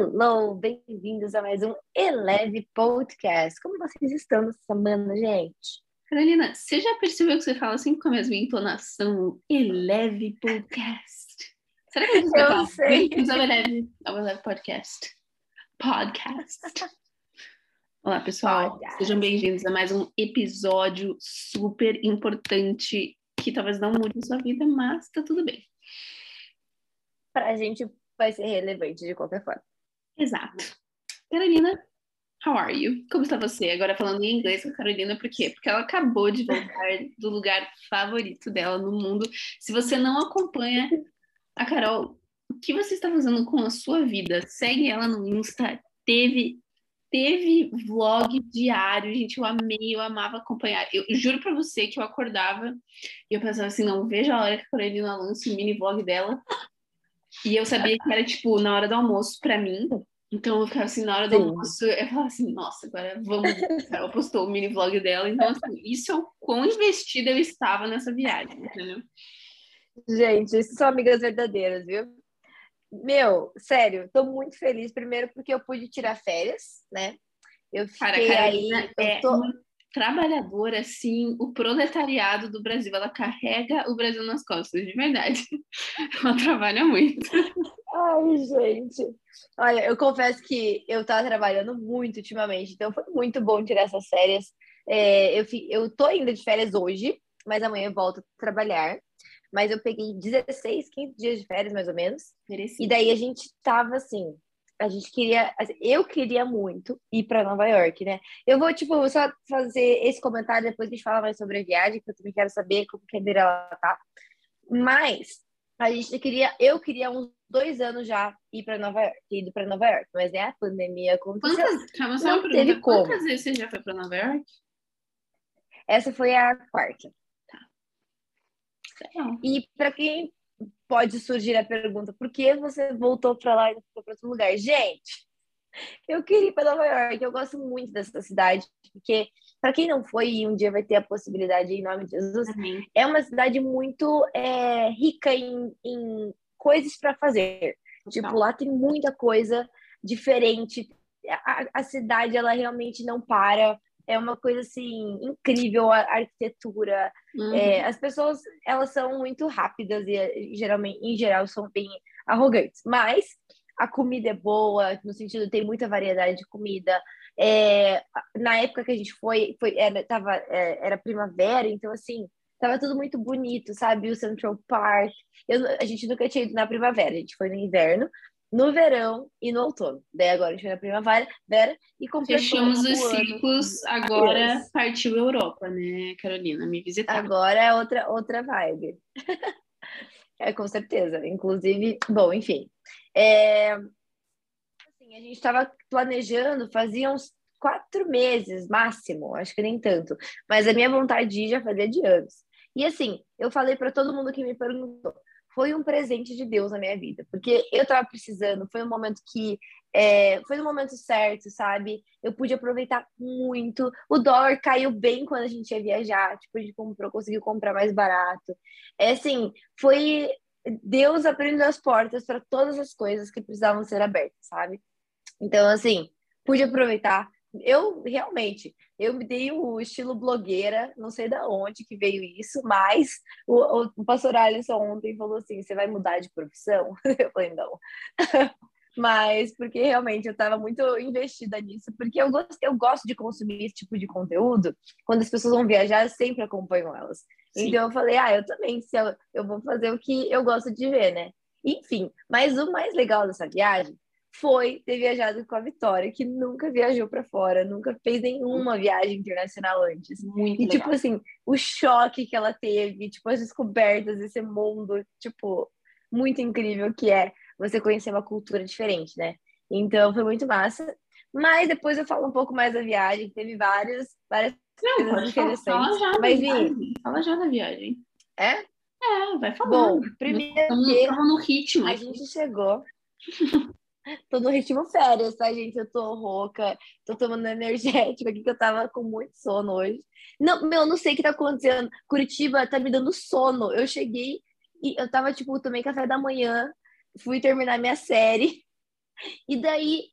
Hello, bem-vindos a mais um Eleve Podcast. Como vocês estão nessa semana, gente? Carolina, você já percebeu que você fala assim com a mesma entonação? Eleve Podcast. Será que você Eu sei. Bem-vindos ao Eleve, ao Eleve Podcast. Podcast. Olá, pessoal. Podcast. Sejam bem-vindos a mais um episódio super importante que talvez não mude a sua vida, mas tá tudo bem. Pra gente vai ser relevante de qualquer forma. Exato. Carolina, how are you? Como está você? Agora falando em inglês com a Carolina, por quê? Porque ela acabou de voltar do lugar favorito dela no mundo. Se você não acompanha a Carol, o que você está fazendo com a sua vida? Segue ela no Insta. Teve teve vlog diário, gente, eu amei, eu amava acompanhar. Eu juro pra você que eu acordava e eu pensava assim, não, veja a hora que a Carolina lança o mini vlog dela. E eu sabia que era, tipo, na hora do almoço pra mim. Então eu ficava assim, na hora do Sim. almoço, eu falava assim, nossa, agora vamos. ver. A Carol postou o mini vlog dela. Então, assim, isso é o quão investida eu estava nessa viagem, entendeu? Gente, isso são amigas verdadeiras, viu? Meu, sério, tô muito feliz. Primeiro porque eu pude tirar férias, né? Eu Cara, fiquei aí. Carolina Eu é tô... uma trabalhadora, assim, o proletariado do Brasil. Ela carrega o Brasil nas costas, de verdade. Ela trabalha muito. Ai, gente. Olha, eu confesso que eu tava trabalhando muito ultimamente, então foi muito bom tirar essas férias. É, eu, eu tô ainda de férias hoje, mas amanhã eu volto a trabalhar. Mas eu peguei 16, 15 dias de férias, mais ou menos. E Merecido. daí a gente tava assim, a gente queria, assim, eu queria muito ir para Nova York, né? Eu vou, tipo, só fazer esse comentário, depois a gente fala mais sobre a viagem, que eu também quero saber como que a Mirella tá. Mas a gente queria, eu queria uns dois anos já ir para Nova York, ido para Nova York, mas né, a pandemia aconteceu. Quantas, calma, só Não uma pergunta. teve como. Quantas vezes você já foi para Nova York? Essa foi a quarta. Legal. E para quem pode surgir a pergunta, por que você voltou para lá e não foi para outro lugar? Gente, eu queria ir para Nova York, eu gosto muito dessa cidade, porque para quem não foi e um dia vai ter a possibilidade em nome de Jesus, Amém. é uma cidade muito é, rica em, em coisas para fazer. Tipo, lá tem muita coisa diferente. A, a cidade, ela realmente não para. É uma coisa, assim, incrível, a arquitetura, Uhum. é, as pessoas, elas são muito rápidas e eh, geralmente, em geral, são bem arrogantes. Mas a comida é boa, no sentido tem muita variedade de comida. É, na época que a gente foi, foi era, tava, é, era primavera, então assim, tava tudo muito bonito, sabe? O Central Park. Eu, a gente nunca tinha ido na primavera, a gente foi no inverno, no verão e no outono. Daí agora a gente foi na primavera vera, e completou Fechamos os ano. ciclos, agora Yes. partiu Europa, né, Carolina? Me visitar. Agora é outra, outra vibe. é, com certeza. Inclusive, bom, enfim. É, assim, a gente estava planejando, fazia uns quatro meses máximo, acho que nem tanto. Mas a minha vontade de ir já fazia de anos. E assim, eu falei para todo mundo que me perguntou, foi um presente de Deus na minha vida, porque eu estava precisando, foi um momento que é, foi no momento certo, sabe? Eu pude aproveitar muito. O dólar caiu bem quando a gente ia viajar, tipo, a gente comprou, conseguiu comprar mais barato. É assim, foi Deus abrindo as portas para todas as coisas que precisavam ser abertas, sabe? Então, assim, pude aproveitar. Eu realmente, eu me dei o estilo blogueira, não sei da onde que veio isso, mas o, o, o pastor Alisson ontem falou assim: você vai mudar de profissão? Eu falei, não. mas porque realmente eu estava muito investida nisso, porque eu gosto, eu gosto de consumir esse tipo de conteúdo. Quando as pessoas vão viajar, eu sempre acompanho elas. Sim. Então eu falei, ah, eu também, se eu, eu vou fazer o que eu gosto de ver, né? Enfim, mas o mais legal dessa viagem foi ter viajado com a Vitória, que nunca viajou para fora, nunca fez nenhuma viagem internacional antes. Muito E, legal. tipo assim, o choque que ela teve, tipo, as descobertas desse mundo, tipo, muito incrível que é você conhecer uma cultura diferente, né? Então, foi muito massa. Mas depois eu falo um pouco mais da viagem, teve vários, várias Não, coisas interessantes. fala já Mas, Vi, viagem. Fala já da viagem. é? É, vai falando. Bom, primeiro Estamos que no ritmo. a gente chegou. Tô no ritmo férias, tá, gente? Eu tô rouca, tô tomando energético aqui, que eu tava com muito sono hoje. Não, meu, não sei o que tá acontecendo. Curitiba tá me dando sono. Eu cheguei e eu tava, tipo, tomei café da manhã, fui terminar minha série. E daí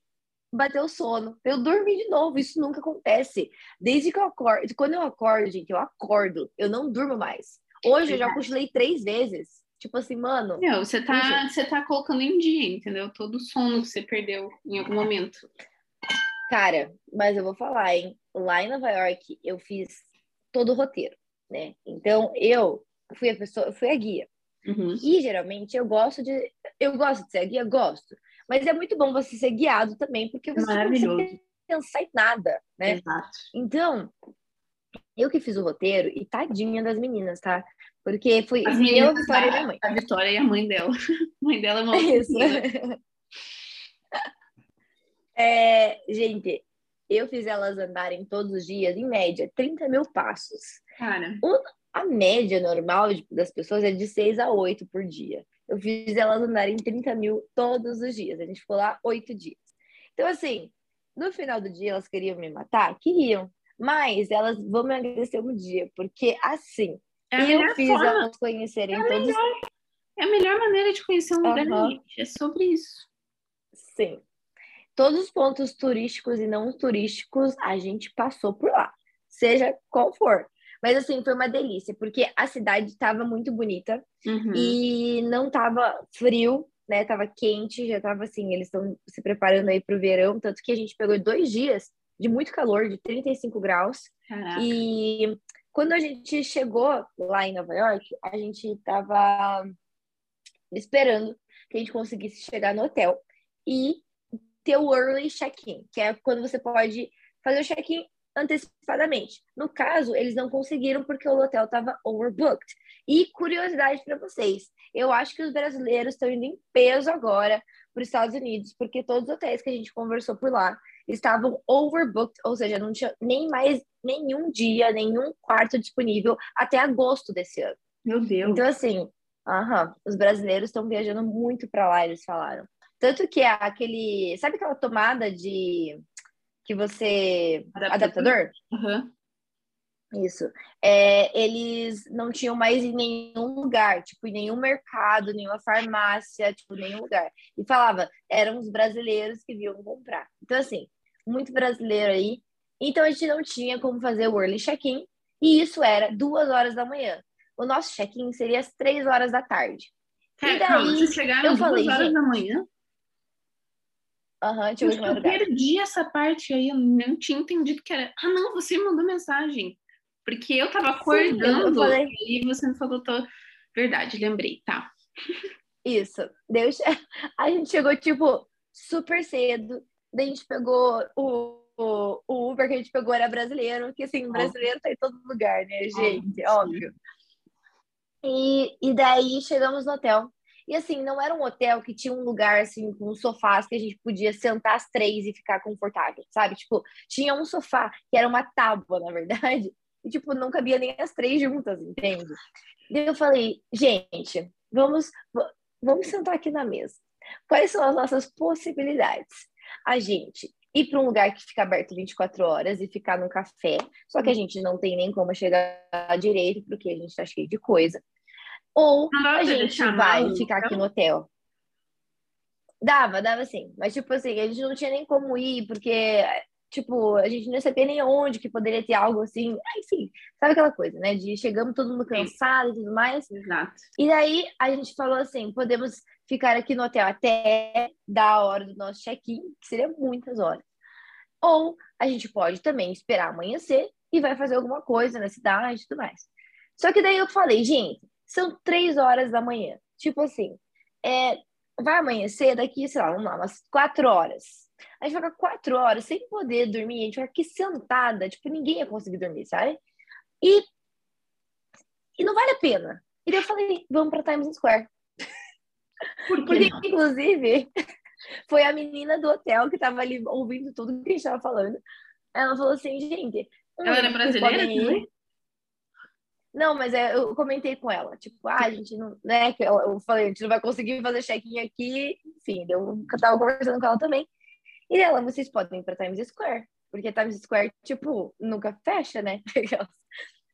bateu sono. Eu dormi de novo. Isso nunca acontece. Desde que eu acordo. Quando eu acordo, gente, eu acordo. Eu não durmo mais. Hoje eu já cochilei três vezes. Tipo assim, mano. Não, você tá, você tá colocando em dia, entendeu? Todo o sono que você perdeu em algum momento. Cara, mas eu vou falar, hein? Lá em Nova York, eu fiz todo o roteiro, né? Então, eu fui a pessoa, eu fui a guia. Uhum. E geralmente eu gosto de. Eu gosto de ser a guia, gosto. Mas é muito bom você ser guiado também, porque você não precisa pensar em nada, né? Exato. Então, eu que fiz o roteiro, e tadinha das meninas, tá? Porque foi As eu, meninas, Vitória e minha mãe. A Vitória e a mãe dela. A mãe dela é uma Isso. menina. É, gente, eu fiz elas andarem todos os dias, em média, 30 mil passos. Cara, A média normal de- das pessoas é de 6 a 8 por dia. Eu fiz elas andarem 30 mil todos os dias. A gente ficou lá oito dias. Então, assim, no final do dia, elas queriam me matar? Queriam. Mas elas vão me agradecer um dia, porque assim, é eu melhor fiz forma. elas conhecerem todos. É a melhor maneira de conhecer um lugar, Aham. gente. É sobre isso. Sim. Todos os pontos turísticos e não turísticos, a gente passou por lá, seja qual for. Mas assim, foi uma delícia, porque a cidade estava muito bonita Uhum. e não estava frio, né? Tava quente, já tava assim, eles estão se preparando aí para o verão, tanto que a gente pegou dois dias de muito calor, de 35 graus. Caraca. E quando a gente chegou lá em Nova York, a gente estava esperando que a gente conseguisse chegar no hotel e ter o early check-in, que é quando você pode fazer o check-in antecipadamente. No caso, eles não conseguiram porque o hotel estava overbooked. E curiosidade para vocês, eu acho que os brasileiros estão indo em peso agora para os Estados Unidos, porque todos os hotéis que a gente conversou por lá estavam overbooked, ou seja, não tinha nem mais nenhum dia, nenhum quarto disponível até agosto desse ano. Meu Deus. Então, assim, aham, os brasileiros estão viajando muito para lá, eles falaram. Tanto que é aquele. Sabe aquela tomada de. que você. Adaptador? Adaptador? Aham. Isso. É, eles não tinham mais em nenhum lugar, tipo, em nenhum mercado, nenhuma farmácia, tipo, nenhum lugar. E falava, eram os brasileiros que vinham comprar. Então, assim, muito brasileiro aí. Então, a gente não tinha como fazer o early check-in, e isso era duas horas da manhã. O nosso check-in seria às três horas da tarde. Cara, E daí, calma, vocês chegaram eu duas horas gente, da manhã? Aham, Eu, tinha de eu perdi essa parte aí, eu não tinha entendido que era. Ah, não, você me mandou mensagem. Porque eu tava eu acordando falei- e você me falou. Tô... Verdade, lembrei, tá. Isso. Deus, a gente chegou, tipo, super cedo. Daí a gente pegou o, o, o Uber que a gente pegou era brasileiro, que assim, brasileiro tá em todo lugar, né, gente? Óbvio. E, e daí chegamos no hotel. E assim, não era um hotel que tinha um lugar assim com sofás que a gente podia sentar as três e ficar confortável, sabe? Tipo, tinha um sofá que era uma tábua, na verdade, e tipo, não cabia nem as três juntas, entende? Daí eu falei, gente, vamos vamos sentar aqui na mesa. Quais são as nossas possibilidades? A gente ir para um lugar que fica aberto 24 horas e ficar no café, só que a gente não tem nem como chegar direito, porque a gente tá cheio de coisa. Ou a gente vai ficar aqui no hotel. Dava, dava sim. Mas, tipo assim, a gente não tinha nem como ir, porque, tipo, a gente não sabia nem onde que poderia ter algo assim. Enfim, sabe aquela coisa, né? De chegamos todo mundo cansado e tudo mais. Exato. E daí a gente falou assim: podemos ficar aqui no hotel até da hora do nosso check-in, que seria muitas horas. Ou a gente pode também esperar amanhecer e vai fazer alguma coisa na cidade e tudo mais. Só que daí eu falei, gente, são três horas da manhã. Tipo assim, é, vai amanhecer daqui, sei lá, vamos lá, umas quatro horas. A gente vai ficar quatro horas sem poder dormir, a gente vai aqui sentada, tipo, ninguém ia conseguir dormir, sabe? E, e não vale a pena. E daí eu falei, vamos para Times Square. Por que Porque, não? inclusive, foi a menina do hotel que tava ali ouvindo tudo que a gente tava falando. Ela falou assim, gente. um, Ela era brasileira ir. Não, mas é, eu comentei com ela, tipo, ah, a gente não, né, eu falei, a gente não vai conseguir fazer check-in aqui, enfim, eu tava conversando com ela também. E ela, vocês podem ir pra Times Square, porque Times Square, tipo, nunca fecha, né?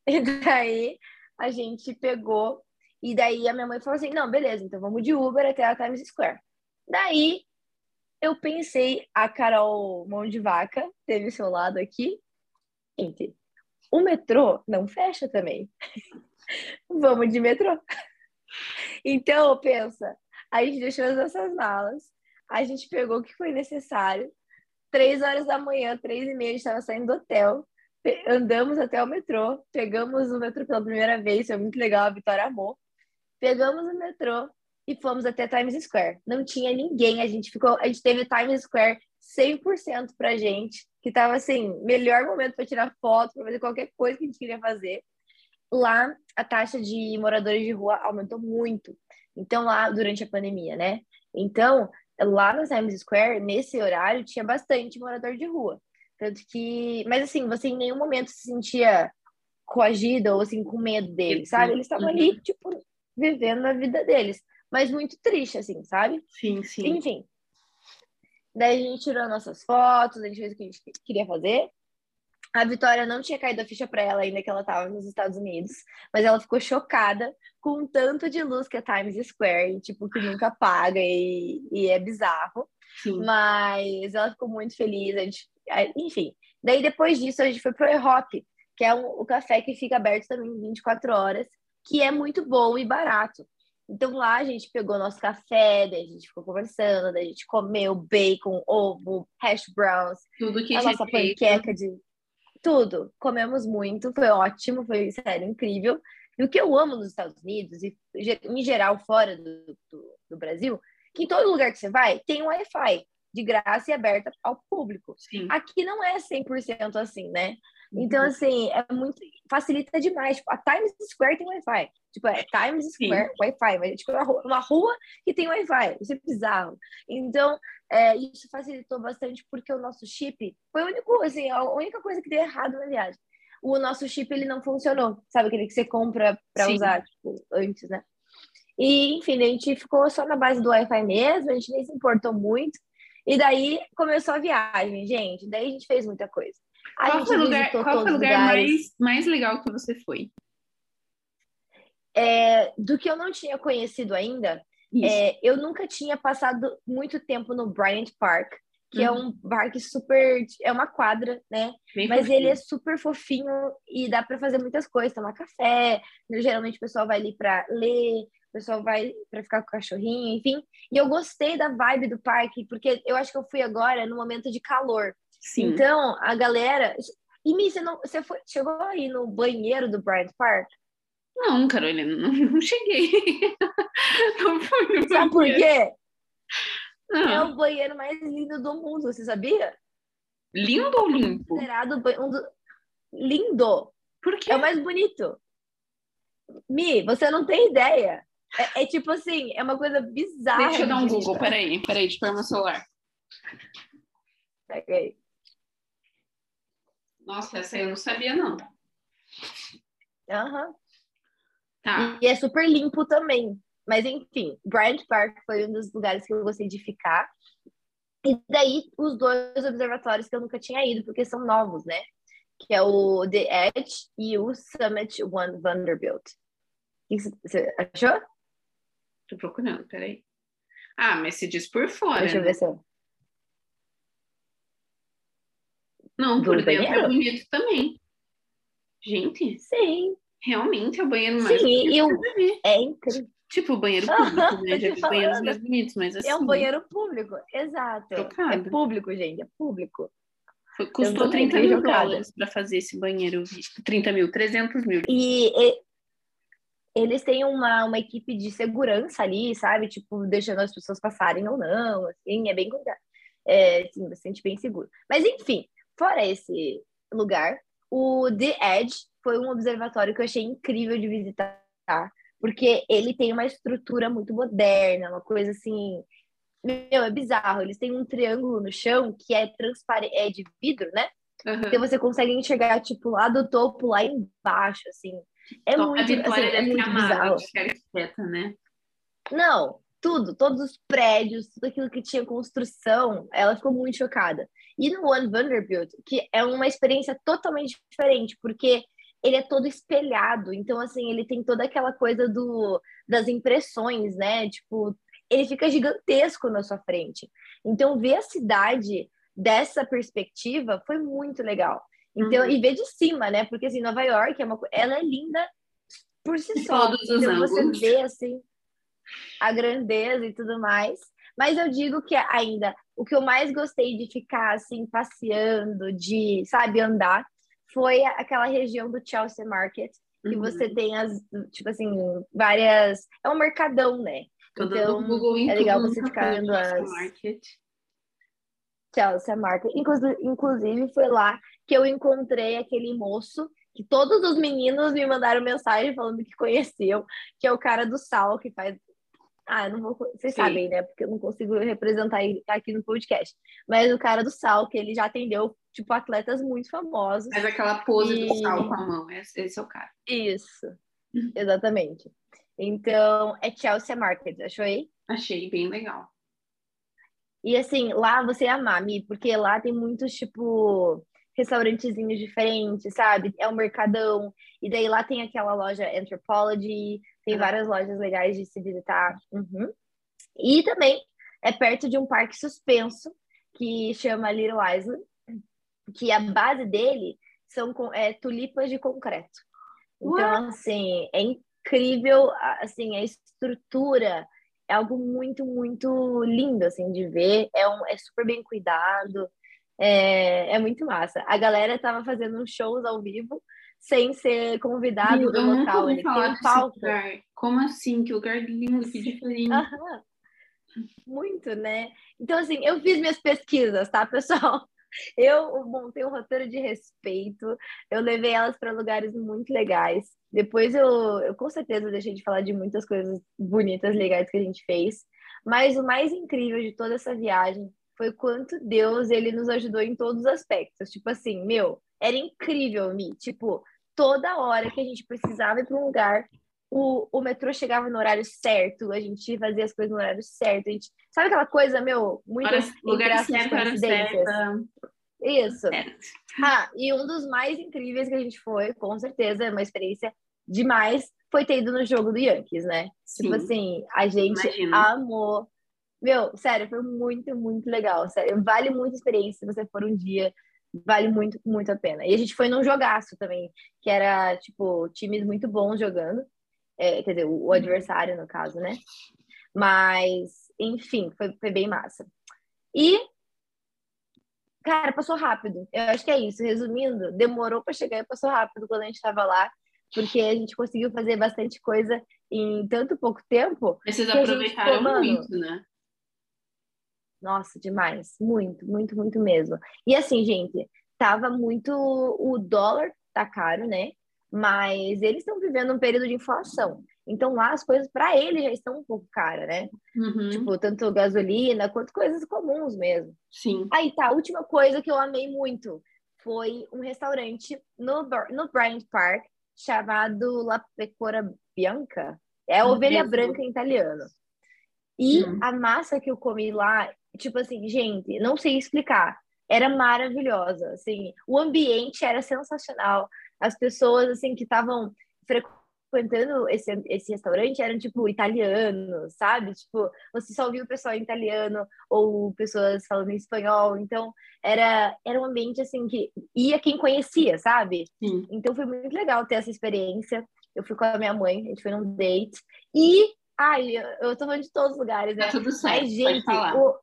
E daí a gente pegou, e daí a minha mãe falou assim: não, beleza, então vamos de Uber até a Times Square. Daí eu pensei, a Carol Mão de Vaca teve seu lado aqui. Gente, o metrô não fecha também. Vamos de metrô. Então, pensa, a gente deixou as nossas malas, a gente pegou o que foi necessário. Três horas da manhã, três e meia, a gente estava saindo do hotel, andamos até o metrô, pegamos o metrô pela primeira vez, foi muito legal, a Vitória amou. Pegamos o metrô e fomos até Times Square. Não tinha ninguém, a gente ficou, a gente teve Times Square 100% pra gente, que tava assim, melhor momento para tirar foto, para fazer qualquer coisa que a gente queria fazer. Lá a taxa de moradores de rua aumentou muito. Então lá durante a pandemia, né? Então, lá no Times Square, nesse horário, tinha bastante morador de rua. Tanto que, mas assim, você em nenhum momento se sentia coagida ou assim com medo deles, sabe? Eles estavam ali, uhum. tipo, vivendo a vida deles, mas muito triste assim, sabe? Sim, sim. Enfim. Daí a gente tirou nossas fotos, a gente fez o que a gente queria fazer. A Vitória não tinha caído a ficha para ela ainda que ela estava nos Estados Unidos, mas ela ficou chocada com o tanto de luz que é Times Square, e, tipo, que nunca apaga e, e é bizarro. Sim. Mas ela ficou muito feliz, a gente, enfim. Daí depois disso a gente foi pro E-Hop, que é um, o café que fica aberto também 24 horas, que é muito bom e barato. Então lá a gente pegou nosso café, daí a gente ficou conversando, daí a gente comeu bacon, ovo, hash browns, tudo que a nossa panqueca de tudo. Comemos muito, foi ótimo, foi sério, incrível. E o que eu amo nos Estados Unidos, e em geral fora do, do, do Brasil, que em todo lugar que você vai, tem um Wi-Fi de graça e aberta ao público. Sim. Aqui não é 100% assim, né? Então, uhum. assim, é muito. Facilita demais. Tipo, a Times Square tem Wi-Fi. Tipo, é Times Square Wi-Fi, mas é tipo uma rua que tem Wi-Fi. Isso é bizarro. Então, é, isso facilitou bastante porque o nosso chip foi o único, assim, a única coisa que deu errado na viagem. O nosso chip ele não funcionou, sabe? Aquele que você compra para usar, tipo, antes, né? E, enfim, a gente ficou só na base do Wi-Fi mesmo, a gente nem se importou muito. E daí começou a viagem, gente. Daí a gente fez muita coisa. A qual foi o lugar, qual foi lugar mais, mais legal que você foi? É, do que eu não tinha conhecido ainda, é, eu nunca tinha passado muito tempo no Bryant Park, que é uhum. é um parque super. É uma quadra, né? Bem Mas fofinho. ele é super fofinho e dá para fazer muitas coisas, tomar café. Geralmente o pessoal vai ali para ler, o pessoal vai para ficar com o cachorrinho, enfim. E eu gostei da vibe do parque, porque eu acho que eu fui agora no momento de calor. Sim. Então, a galera. E Mi, você, não, você foi, chegou aí no banheiro do Bryant Park? Não, Carolina, não, não cheguei. não fui no Sabe por quê? Não. É o banheiro mais lindo do mundo, você sabia? Lindo ou limpo? Considerado um do... lindo. Por quê? É o mais bonito. Mi, você não tem ideia. É, é tipo assim, é uma coisa bizarra. Deixa eu dar um Google, peraí, peraí, deixa eu pegar meu celular. Pega aí. Nossa, essa eu não sabia, não. Aham. Uhum. Tá. E é super limpo também. Mas enfim, Bryant Park foi um dos lugares que eu gostei de ficar. E daí os dois observatórios que eu nunca tinha ido, porque são novos, né? Que é o The Edge e o Summit One Vanderbilt. O que você achou? Tô procurando, peraí. Ah, mas se diz por fora. Deixa eu né? ver se eu... Não, por dentro é bonito também. Gente. Sim. Realmente é o banheiro mais Sim, e eu... é incrível. Tipo, o banheiro público, né? Já vi banheiros mais bonitos, mas assim... É um banheiro público, exato. É público, gente, é público. Foi, custou 30 mil jogada. dólares para fazer esse banheiro. 30 mil, 300 mil. E, e, eles têm uma, uma equipe de segurança ali, sabe? Tipo, deixando as pessoas passarem ou não, assim, é bem cuidado. É, assim, bastante bem seguro. Mas, enfim, fora esse lugar, o The Edge foi um observatório que eu achei incrível de visitar, porque ele tem uma estrutura muito moderna, uma coisa assim. Meu, é bizarro. Eles têm um triângulo no chão que é transparente, é de vidro, né? Uhum. Então você consegue enxergar, tipo, lá do topo, lá embaixo, assim. É muito, a assim, é muito bizarro. Arquiteta, né? Não, tudo, todos os prédios, tudo aquilo que tinha construção, ela ficou muito chocada. E no One Vanderbilt, que é uma experiência totalmente diferente, porque ele é todo espelhado, então assim, ele tem toda aquela coisa do das impressões, né? Tipo, ele fica gigantesco na sua frente. Então, ver a cidade dessa perspectiva foi muito legal. Então, uhum. e ver de cima, né? Porque assim, Nova York é uma ela é linda por si só. Então, ângulos. você vê assim a grandeza e tudo mais. Mas eu digo que ainda o que eu mais gostei de ficar assim passeando, de, sabe, andar, foi aquela região do Chelsea Market, que uhum. você tem as, tipo assim, várias, é um mercadão, né? Tô então, Google é legal você ficar vendo as Market. Chelsea Market. Inclusive, foi lá que eu encontrei aquele moço que todos os meninos me mandaram mensagem falando que conheciam, que é o cara do Sal, que faz. Ah, eu não vou. Vocês Sim. sabem, né? Porque eu não consigo representar ele aqui no podcast. Mas o cara do Sal, que ele já atendeu, tipo, atletas muito famosos. Faz aquela pose e... do sal com a mão. Esse é o cara. Isso. Exatamente. Então, é Chelsea Market, achou aí? Achei bem legal. E assim, lá você ia amar, Mi, porque lá tem muitos, tipo, restaurantezinhos diferentes, sabe? É um mercadão. E daí lá tem aquela loja Anthropology, tem várias lojas legais de se visitar. Uhum. E também é perto de um parque suspenso que chama Little Island, que a base dele são é, tulipas de concreto. Então, What? assim, é incrível, assim, a estrutura é algo muito, muito lindo, assim, de ver. É, um, é super bem cuidado. É, é muito massa. A galera tava fazendo shows ao vivo sem ser convidado eu do local. Ele tem um palco. Lugar. Como assim? Que lugar lindo, que diferente. Muito, né? Então, assim, eu fiz minhas pesquisas, tá, pessoal? Eu montei um roteiro de respeito, eu levei elas para lugares muito legais. Depois eu, eu com certeza deixei de falar de muitas coisas bonitas, legais que a gente fez. Mas o mais incrível de toda essa viagem foi quanto Deus ele nos ajudou em todos os aspectos. Tipo assim, meu, era incrível, Mi. Tipo, toda hora que a gente precisava ir para um lugar, o, o metrô chegava no horário certo, a gente fazia as coisas no horário certo. A gente, sabe aquela coisa, meu, muitas lugar certo, hora certa. Isso. Ah, e um dos mais incríveis que a gente foi, com certeza, é uma experiência demais, foi ter ido no jogo do Yankees, né? Tipo Sim. Tipo assim, a gente Imagina. amou meu, sério, foi muito, muito legal. Sério, vale muito a experiência se você for um dia. Vale muito, muito a pena. E a gente foi num jogaço também, que era, tipo, times muito bons jogando. É, quer dizer, o, o, adversário, no caso, né? Mas, enfim, foi, foi bem massa. E, cara, passou rápido. Eu acho que é isso. Resumindo, demorou para chegar e passou rápido quando a gente estava lá, porque a gente conseguiu fazer bastante coisa em tanto pouco tempo. Vocês aproveitaram muito, né? Nossa, demais. Muito, muito, muito mesmo. E assim, gente, tava muito. O dólar tá caro, né? Mas eles estão vivendo um período de inflação. Então lá as coisas para eles já estão um pouco caras, né? Uhum. Tipo, tanto gasolina quanto coisas comuns mesmo. Sim. Aí tá, a última coisa que eu amei muito foi um restaurante no, no Bryant Park chamado La Pecora Bianca. É a ovelha branca em italiano. E a massa que eu comi lá tipo assim, gente, não sei explicar. Era maravilhosa, assim, o ambiente era sensacional. As pessoas assim que estavam frequentando esse, esse restaurante eram tipo italianos, sabe? Tipo, você só ouvia o pessoal em italiano ou pessoas falando em espanhol. Então, era era um ambiente assim que ia quem conhecia, sabe? Sim. Então foi muito legal ter essa experiência. Eu fui com a minha mãe, a gente foi num date e Ai, eu tô falando de todos os lugares, né? Tá tudo certo. Mas, gente, o,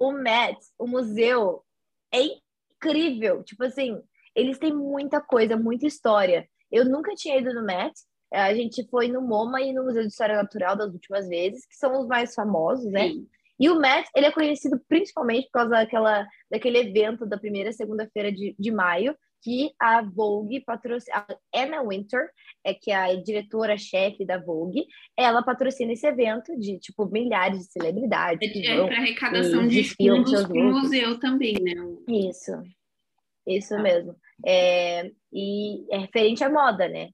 o Met, o museu, é incrível. Tipo assim, eles têm muita coisa, muita história. Eu nunca tinha ido no Met. A gente foi no MoMA e no Museu de História Natural das últimas vezes, que são os mais famosos, né? Sim. E o Met, ele é conhecido principalmente por causa daquela, daquele evento da primeira segunda-feira de, de maio, que a Vogue patrocina, a Anna Winter, é que é a diretora-chefe da Vogue, ela patrocina esse evento de, tipo, milhares de celebridades. É, é para arrecadação de fundos para o museu também, né? Isso, isso ah. mesmo. É, e é referente à moda, né?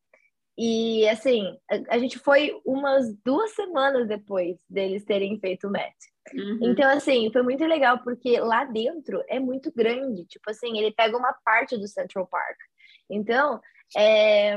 E, assim, a, a gente foi umas duas semanas depois deles terem feito o Met. Uhum. Então, assim, foi muito legal, porque lá dentro é muito grande. Tipo assim, ele pega uma parte do Central Park. Então, é,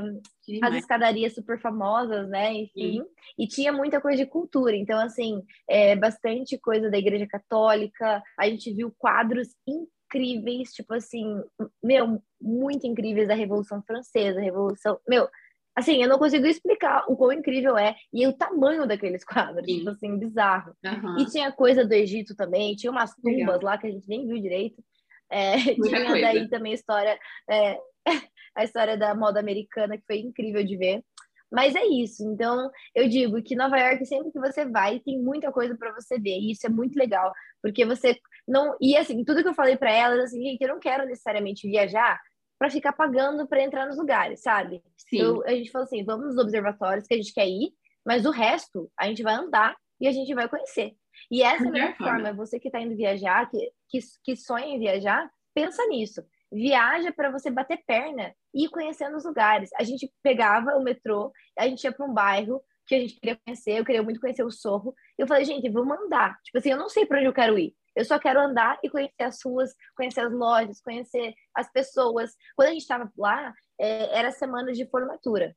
as escadarias super famosas, né? Enfim, Sim. e tinha muita coisa de cultura. Então, assim, é, bastante coisa da Igreja Católica. A gente viu quadros incríveis, tipo assim, meu, muito incríveis da Revolução Francesa, Revolução, meu, assim, eu não consigo explicar o quão incrível é e o tamanho daqueles quadros, Sim. tipo assim, bizarro. Uhum. E tinha coisa do Egito também, tinha umas tumbas Legal. lá que a gente nem viu direito. É, tinha coisa. daí também história, é, a história da moda americana, que foi incrível de ver. Mas é isso. Então, eu digo que Nova York, sempre que você vai, tem muita coisa para você ver. E isso é muito legal, porque você não. E assim, tudo que eu falei para elas, assim, gente, eu não quero necessariamente viajar para ficar pagando para entrar nos lugares, sabe? Sim. Eu, a gente falou assim: vamos nos observatórios que a gente quer ir, mas o resto a gente vai andar e a gente vai conhecer. E essa é a melhor forma. Você que está indo viajar, que, que, que sonha em viajar, pensa nisso viaja para você bater perna e ir conhecendo os lugares. A gente pegava o metrô, a gente ia para um bairro que a gente queria conhecer, eu queria muito conhecer o Sorro. Eu falei, gente, vamos andar. Tipo assim, eu não sei para onde eu quero ir. Eu só quero andar e conhecer as ruas, conhecer as lojas, conhecer as pessoas. Quando a gente estava lá, é, era semana de formatura.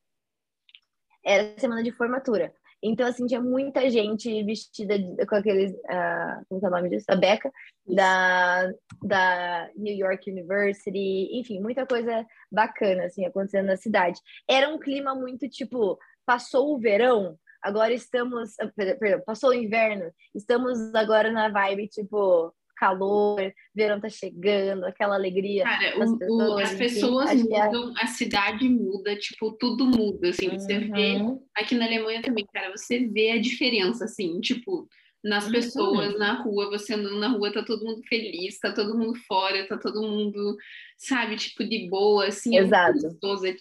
Era semana de formatura. Então, assim, tinha muita gente vestida de, com aqueles. Uh, como é o nome disso? A Beca, da, da New York University, enfim, muita coisa bacana, assim, acontecendo na cidade. Era um clima muito tipo: passou o verão, agora estamos. Ah, perdão, passou o inverno, estamos agora na vibe tipo calor, verão tá chegando, aquela alegria. Cara, o, pessoas, o, as pessoas enfim, mudam, a cidade muda, tipo, tudo muda, assim, você uhum. vê, aqui na Alemanha também, cara, você vê a diferença, assim, tipo, nas uhum. pessoas, na rua, você andando na rua, tá todo mundo feliz, tá todo mundo fora, tá todo mundo, sabe, tipo, de boa, assim. É Exato.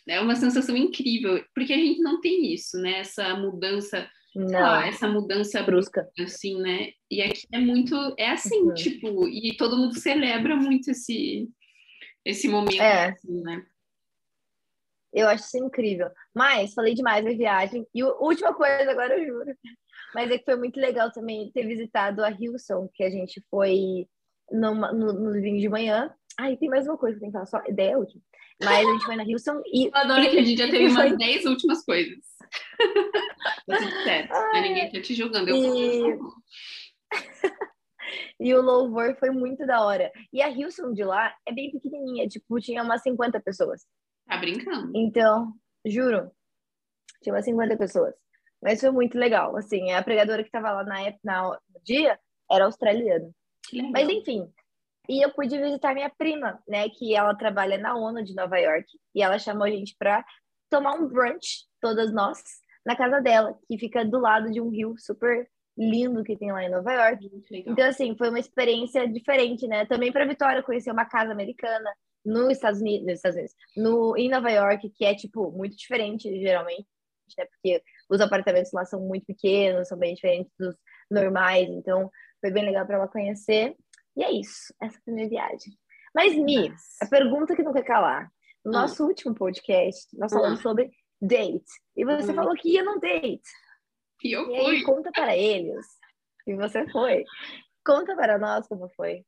É, é uma sensação incrível, porque a gente não tem isso, né, essa mudança não. essa mudança brusca, assim, né? E aqui é muito, é assim, uhum. tipo, e todo mundo celebra muito esse, esse momento, é. assim, né? Eu acho isso incrível. Mas, falei demais da viagem. E a última coisa, agora eu juro. Mas é que foi muito legal também ter visitado a Hilson, que a gente foi no, no, no vinho de manhã. E tem mais uma coisa que eu tenho que falar, só ideia última. Mas a gente foi na Hilson e. Eu adoro que a gente já teve umas 10 últimas coisas. tá tudo certo. Ai, ninguém tá te julgando. Eu e... e o louvor foi muito da hora. E a Hilson de lá é bem pequenininha, tipo, tinha umas 50 pessoas. Tá brincando? Então, juro, tinha umas 50 pessoas. Mas foi muito legal. Assim, a pregadora que tava lá na época, na, no dia, era australiana. Mas enfim, e eu pude visitar minha prima, né, que ela trabalha na ONU de Nova York, e ela chamou a gente para tomar um brunch, todas nós, na casa dela, que fica do lado de um rio super lindo que tem lá em Nova York. Então, assim, foi uma experiência diferente, né? Também para Vitória conhecer uma casa americana nos Estados Unidos, nos Estados Unidos, no, em Nova York, que é, tipo, muito diferente, geralmente, né? Porque os apartamentos lá são muito pequenos, são bem diferentes dos normais, então foi bem legal para ela conhecer. E é isso, essa foi a minha viagem. Mas, Mi, Nossa. a pergunta que não quer calar. No hum. nosso último podcast, nós falamos hum. sobre date. E você hum. falou que ia num date. E eu e fui. Aí, conta para eles. E você foi. Conta para nós como foi.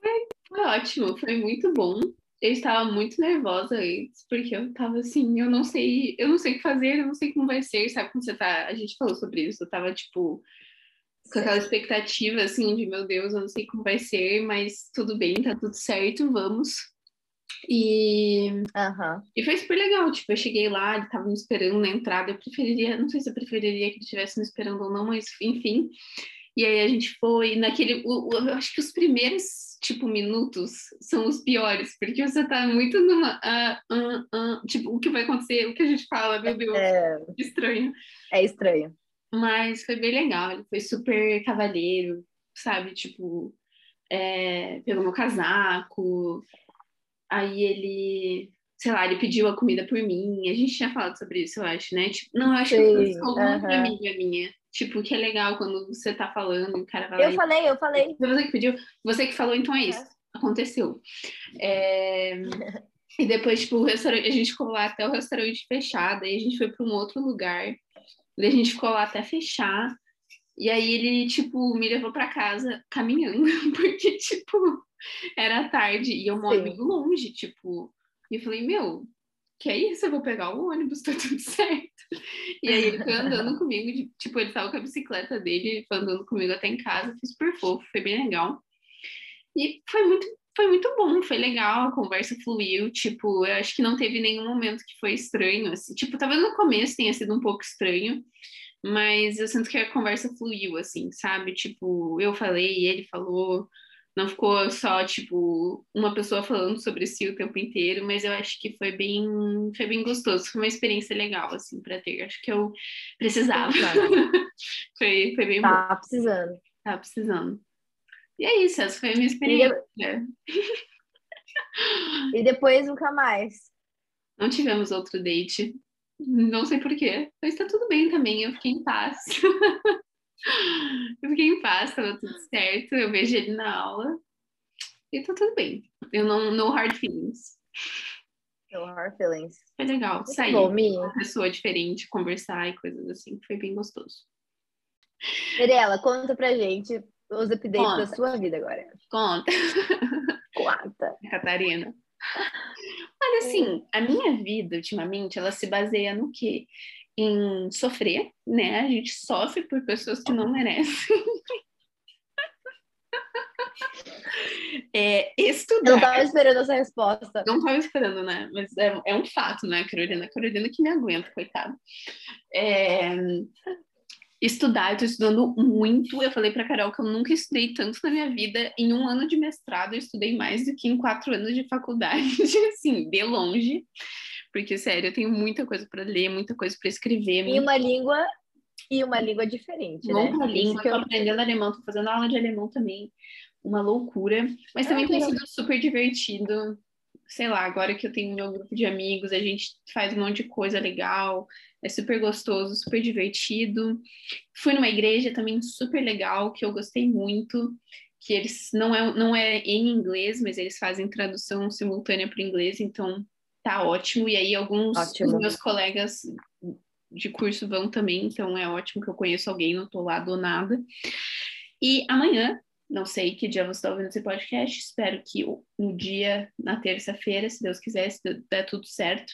Foi, foi ótimo, foi muito bom. Eu estava muito nervosa antes, porque eu tava assim, eu não sei, eu não sei o que fazer, eu não sei como vai ser, sabe como você tá? A gente falou sobre isso, eu tava tipo com aquela expectativa, assim, de meu Deus, eu não sei como vai ser, mas tudo bem, tá tudo certo, vamos. E, uhum. e foi super legal, tipo, eu cheguei lá, ele tava me esperando na entrada, eu preferiria, não sei se eu preferiria que ele estivesse me esperando ou não, mas enfim. E aí a gente foi naquele, eu acho que os primeiros, tipo, minutos são os piores, porque você tá muito numa, uh, uh, uh, tipo, o que vai acontecer, o que a gente fala, meu Deus, é... estranho. É estranho. Mas foi bem legal, ele foi super cavalheiro, sabe? Tipo, é, pegou meu casaco, aí ele, sei lá, ele pediu a comida por mim. A gente tinha falado sobre isso, eu acho, né? Tipo, não, eu acho Sim, que foi uma uhum. amiga minha. Tipo, que é legal quando você tá falando, o cara vai Eu lá falei, e... eu falei. Foi você que pediu? Você que falou, então é isso. Aconteceu. É... e depois, tipo, o restaurante, a gente ficou lá até o restaurante fechado, aí a gente foi para um outro lugar. Daí a gente ficou lá até fechar. E aí ele, tipo, me levou para casa caminhando, porque, tipo, era tarde e eu moro muito longe, tipo. E eu falei, meu, que é isso, eu vou pegar o ônibus, tá tudo certo. E aí ele foi andando comigo, tipo, ele tava com a bicicleta dele, foi andando comigo até em casa, foi super fofo, foi bem legal. E foi muito, foi muito bom, foi legal, a conversa fluiu, tipo, eu acho que não teve nenhum momento que foi estranho, assim, tipo, talvez no começo tenha sido um pouco estranho, mas eu sinto que a conversa fluiu, assim, sabe? Tipo, eu falei, ele falou, não ficou só, tipo, uma pessoa falando sobre si o tempo inteiro, mas eu acho que foi bem, foi bem gostoso, foi uma experiência legal, assim, para ter. Acho que eu precisava. foi, foi bem tá bom. precisando. Tá precisando. E é isso, essa foi a minha experiência. E, depois nunca mais. Não tivemos outro date. Não sei porquê, mas tá tudo bem também, eu fiquei em paz. Eu fiquei em paz, tava tudo certo. Eu vejo ele na aula e tá tudo bem. Eu não, no hard feelings. No hard feelings. Foi legal Muito sair bom, com uma pessoa diferente, conversar e coisas assim. Foi bem gostoso. Mirella, conta pra gente os updates conta. da sua vida agora. Conta. Conta. Catarina. Olha, assim, a minha vida, ultimamente, ela se baseia no quê? Em sofrer, né? A gente sofre por pessoas que não merecem. é, estudar. Eu não estava esperando essa resposta. Não estava esperando, né? Mas é, é, um fato, né, Carolina? Carolina que me aguenta, coitada. É, estudar, eu tô estudando muito. Eu falei para Carol que eu nunca estudei tanto na minha vida. Em um ano de mestrado, eu estudei mais do que em quatro anos de faculdade, assim, de longe. Porque, sério, eu tenho muita coisa para ler, muita coisa para escrever. E uma língua e uma língua diferente, né? Uma língua, eu... tô aprendendo alemão, tô fazendo aula de alemão também. Uma loucura. Mas também ah, tem sido super divertido. Sei lá, agora que eu tenho meu grupo de amigos, a gente faz um monte de coisa legal. É super gostoso, super divertido. Fui numa igreja também super legal, que eu gostei muito que eles não é, não é em inglês, mas eles fazem tradução simultânea para o inglês, então tá ótimo. E aí alguns ótimo. dos meus colegas de curso vão também, então é ótimo que eu conheço alguém, não tô lá do nada. E amanhã, não sei que dia você está ouvindo esse podcast, espero que no dia, na terça-feira, se Deus quiser, se der tudo certo,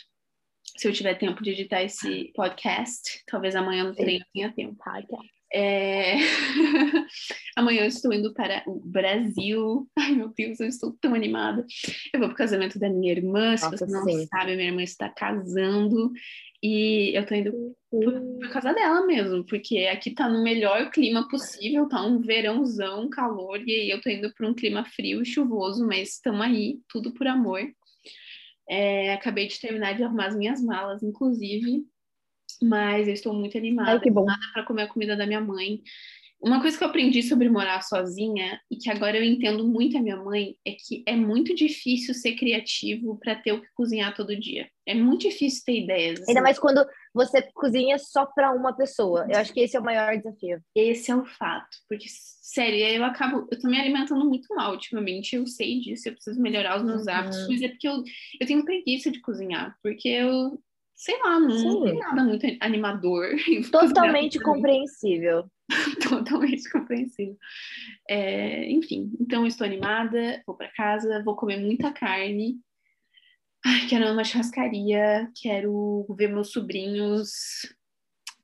se eu tiver tempo de editar esse podcast, talvez amanhã no treino tenha tempo. Podcast. É... Amanhã eu estou indo para o Brasil. Ai, meu Deus, eu estou tão animada. Eu vou para o casamento da minha irmã. Se Nossa, você não sim. sabe, minha irmã está casando. E eu tô indo por, por, causa dela mesmo, porque aqui tá no melhor clima possível, tá um verãozão, calor, e aí eu tô indo para um clima frio e chuvoso, mas estamos aí, tudo por amor. É, acabei de terminar de arrumar as minhas malas, inclusive, mas eu estou muito animada. Ai, que bom. para comer a comida da minha mãe. Uma coisa que eu aprendi sobre morar sozinha e que agora eu entendo muito a minha mãe é que é muito difícil ser criativo para ter o que cozinhar todo dia. É muito difícil ter ideias. Assim. Ainda mais quando você cozinha só para uma pessoa. Eu acho que esse é o maior desafio. Esse é o fato, porque sério, eu acabo, eu tô me alimentando muito mal ultimamente. Eu sei disso, eu preciso melhorar os meus uhum. hábitos, mas é porque eu, eu tenho preguiça de cozinhar, porque eu sei lá, não, não tem nada muito animador. Totalmente compreensível. Totalmente compreensível. É, enfim, então estou animada, vou para casa, vou comer muita carne. Ai, quero uma churrascaria, quero ver meus sobrinhos,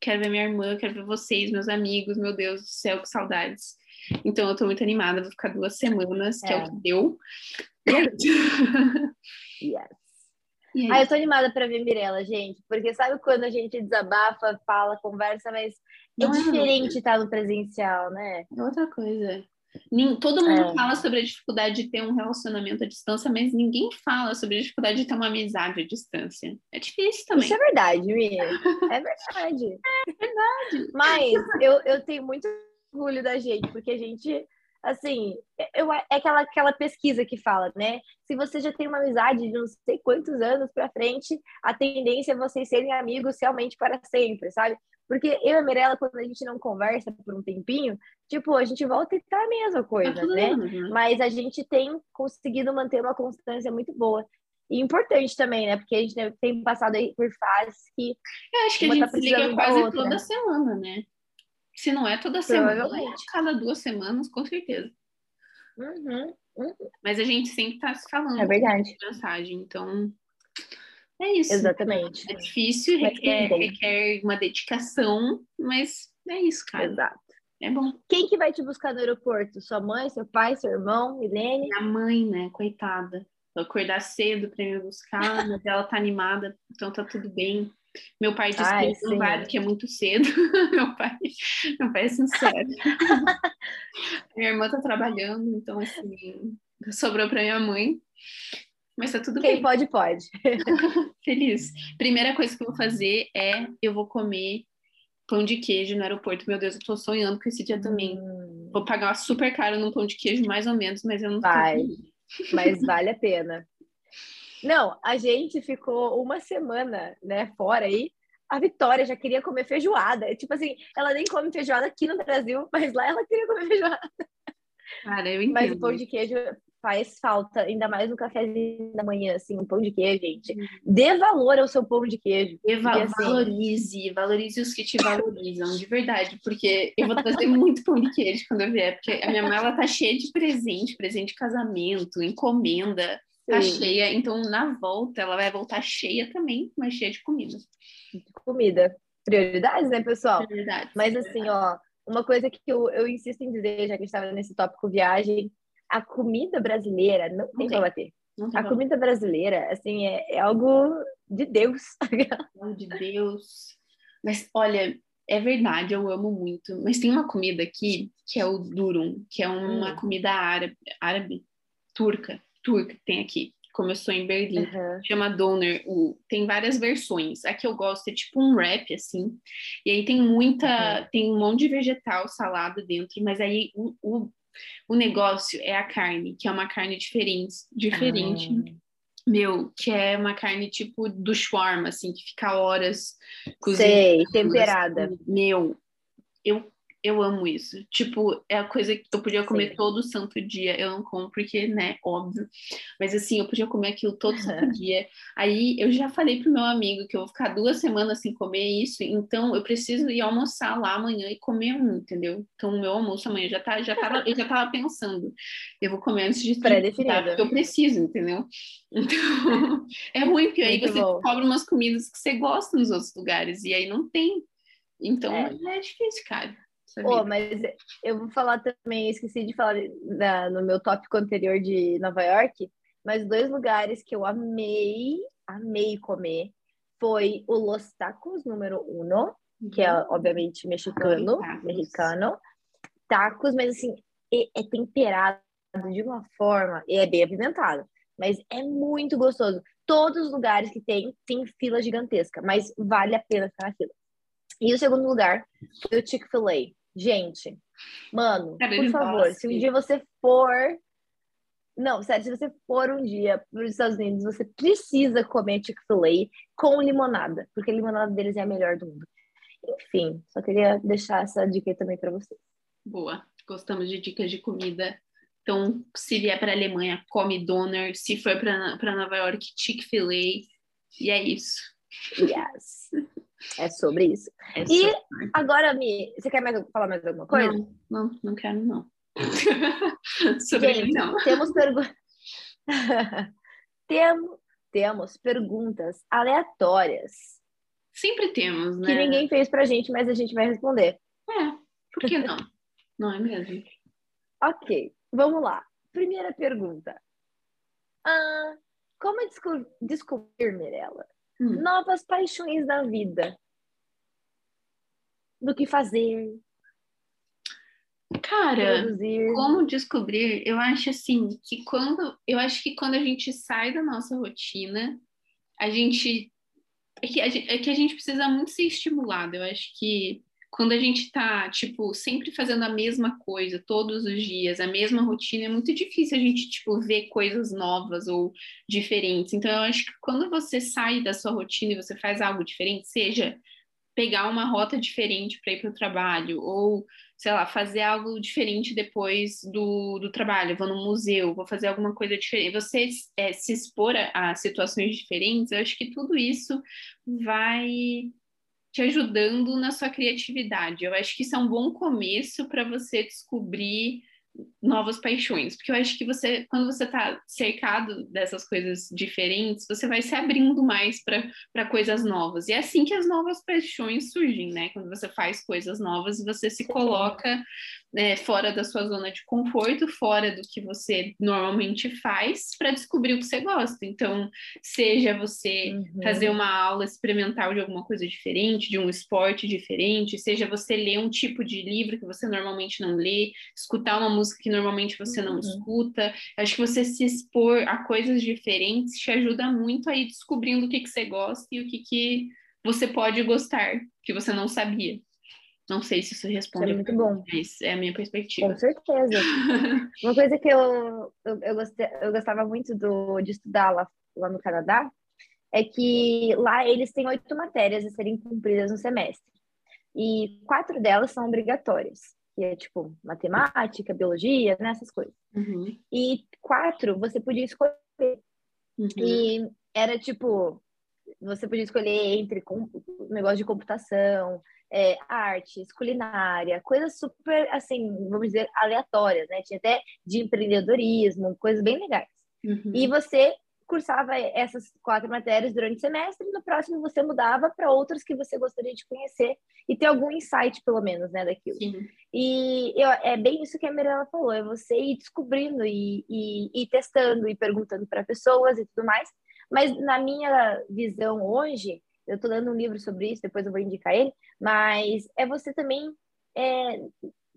quero ver minha irmã, quero ver vocês, meus amigos, meu Deus do céu, que saudades. Então eu tô muito animada, vou ficar duas semanas, que é, é o que deu. yes. Ah, eu tô animada para ver Mirella, gente, porque sabe quando a gente desabafa, fala, conversa, mas é não é diferente estar tá no presencial, né? É outra coisa. Todo mundo é. fala sobre a dificuldade de ter um relacionamento à distância, mas ninguém fala sobre a dificuldade de ter uma amizade à distância. É difícil também. Isso é verdade, Miriam. É verdade. é verdade. Mas eu, eu tenho muito orgulho da gente, porque a gente assim, eu, é aquela, aquela pesquisa que fala, né? Se você já tem uma amizade de não sei quantos anos para frente, a tendência é vocês serem amigos realmente para sempre, sabe? Porque eu e a Mirella, quando a gente não conversa por um tempinho, tipo, a gente volta e tá a mesma coisa, tá né? né? Mas a gente tem conseguido manter uma constância muito boa. E importante também, né? Porque a gente tem passado aí por fases que. Eu acho que a gente tá se liga quase toda semana, né? Se não é toda semana, cada duas semanas, com certeza. Uhum, uhum. Mas a gente sempre está se falando. É verdade. Mensagem, então É isso. Exatamente. É difícil, requer, requer uma dedicação, mas é isso, cara. Exato. É bom. Quem que vai te buscar no aeroporto? Sua mãe, seu pai, seu irmão, Milene? Minha mãe, né, coitada. Vou acordar cedo para me buscar, mas ela tá animada, então tá tudo bem. Meu pai disse Ai, que vai, porque é muito cedo. meu pai, meu pai é sincero. minha irmã tá trabalhando, então assim, sobrou para minha mãe. Mas tá tudo Quem bem. pode, pode. Feliz. Primeira coisa que eu vou fazer é eu vou comer pão de queijo no aeroporto. Meu Deus, eu tô sonhando com esse dia também. Hum, Vou pagar super caro num pão de queijo, mais ou menos, mas eu não Vai. mas vale a pena. Não, a gente ficou uma semana, né, fora aí. A Vitória já queria comer feijoada. Tipo assim, ela nem come feijoada aqui no Brasil, mas lá ela queria comer feijoada. Cara, eu Mas entendo. o pão de queijo faz falta, ainda mais no cafezinho da manhã, assim, um pão de queijo, gente. Dê valor ao seu pão de queijo. Assim- valorize, valorize os que te valorizam, de verdade, porque eu vou trazer muito pão de queijo quando eu vier, porque a minha mala tá cheia de presente, presente de casamento, encomenda, tá cheia, então na volta ela vai voltar cheia também, mas cheia de comida. de comida. Prioridades, né, pessoal? Verdade. Mas assim, ó, uma coisa que eu, eu insisto em dizer, já que a gente estava nesse tópico viagem, a comida brasileira não tem tem. pra bater. não tem A comida brasileira, assim, é, é algo de Deus. valor de Deus. Mas olha, é verdade, eu amo muito. Mas tem uma comida aqui que é o durum, que é uma Hum. comida árabe, árabe, turca, turca que tem aqui. Começou em Berlim. Aham. chama Doner. O, tem várias versões. A que eu gosto é tipo um wrap, assim. E aí tem muita. Tem um monte de vegetal, salada dentro, mas aí o, o, o negócio é a carne, que é uma carne diferente. Diferente. Meu, que é uma carne tipo do shawarma, assim, que fica horas cozinhando. Sei, temperada. assim. Meu, eu, eu amo isso. Tipo, é a coisa que eu podia comer Sim. todo santo dia. Eu não como porque, né, óbvio. Mas assim, eu podia comer aquilo todo santo dia. Aí eu já falei pro meu amigo que eu vou ficar duas semanas sem comer isso, então eu preciso ir almoçar lá amanhã e comer um, entendeu? Então o meu almoço amanhã já tá, já tava, eu já tava pensando. Eu vou comer antes de Pré-definido. tá? Porque eu preciso, entendeu? Então, é ruim, porque aí Muito você bom. descobre umas comidas que você gosta nos outros lugares, e aí não tem. Então É. é, difícil, cara. Pô, mas eu vou falar também, esqueci de falar na- no meu tópico anterior de Nova York, mas dois lugares que eu amei, amei comer foi o Los Tacos número uno, que é obviamente mexicano, tacos. mexicano, tacos, mas assim, é, é temperado de uma forma, e é bem apimentado, mas é muito gostoso. Todos os lugares que tem, tem fila gigantesca, mas vale a pena ficar na fila. E o segundo lugar foi o Chick-fil-A. Gente, mano, Cara, por favor, se um dia você for. Não, sério, se você for um dia para os Estados Unidos, você precisa comer Chick-fil-A com limonada, porque a limonada deles é a melhor do mundo. Enfim, só queria deixar essa dica aí também para vocês. Boa, gostamos de dicas de comida. Então, se vier para a Alemanha, come Doner. Se for para Nova York, Chick-fil-A. E é isso. Yes. É sobre isso. É E só- agora, Mi, você quer mais, falar mais alguma coisa? Não, não, não quero, não. Sobre Gente, mim, não. temos perguntas. temos, temos perguntas aleatórias Sempre temos, né? que ninguém fez pra gente, mas a gente vai responder. É, por que não? Não é mesmo? Ok, vamos lá. Primeira pergunta. Ah, como desco- descobrir, Mirella, Hum. novas paixões da vida? Do que fazer, Cara, produzir. como descobrir? Eu acho assim que quando eu acho que quando a gente sai da nossa rotina, a gente é que a gente, é que a gente precisa muito ser estimulado. Eu acho que quando a gente tá, tipo, sempre fazendo a mesma coisa todos os dias, a mesma rotina, é muito difícil a gente, tipo, ver coisas novas ou diferentes. Então, eu acho que quando você sai da sua rotina e você faz algo diferente, seja pegar uma rota diferente para ir para o trabalho, ou, sei lá, fazer algo diferente depois do, do trabalho, vou no museu, vou fazer alguma coisa diferente. Você é, se expor a, a situações diferentes, eu acho que tudo isso vai te ajudando na sua criatividade. Eu acho que isso é um bom começo para você descobrir novas paixões, porque eu acho que você, quando você está cercado dessas coisas diferentes, você vai se abrindo mais para coisas novas. E é assim que as novas paixões surgem, né? Quando você faz coisas novas, você se coloca né, fora da sua zona de conforto, fora do que você normalmente faz, para descobrir o que você gosta. Então, seja você uhum. fazer uma aula experimental de alguma coisa diferente, de um esporte diferente, seja você ler um tipo de livro que você normalmente não lê, escutar uma música que normalmente você não uhum. escuta. Acho que você se expor a coisas diferentes te ajuda muito a ir descobrindo o que, que você gosta e o que, que você pode gostar, que você não sabia. Não sei se isso responde. Isso é muito bom. Mas é a minha perspectiva. Com certeza. Uma coisa que eu, eu, eu, gostei, eu gostava muito do, de estudar lá, lá no Canadá é que lá eles têm oito matérias a serem cumpridas no semestre. E quatro delas são obrigatórias, que é tipo matemática, biologia, né, essas coisas. Uhum. E quatro você podia escolher. Uhum. E era tipo, você podia escolher entre com, negócio de computação, é, artes, culinária, coisas super, assim, vamos dizer, aleatórias, né? Tinha até de empreendedorismo, coisas bem legais. Uhum. E você cursava essas quatro matérias durante o semestre, e no próximo você mudava para outras que você gostaria de conhecer e ter algum insight, pelo menos, né, daquilo. Sim. E eu, é bem isso que a Mirella falou, é você ir descobrindo e, e, e testando e perguntando para pessoas e tudo mais. Mas na minha visão hoje, eu estou lendo um livro sobre isso, depois eu vou indicar ele, mas é você também é,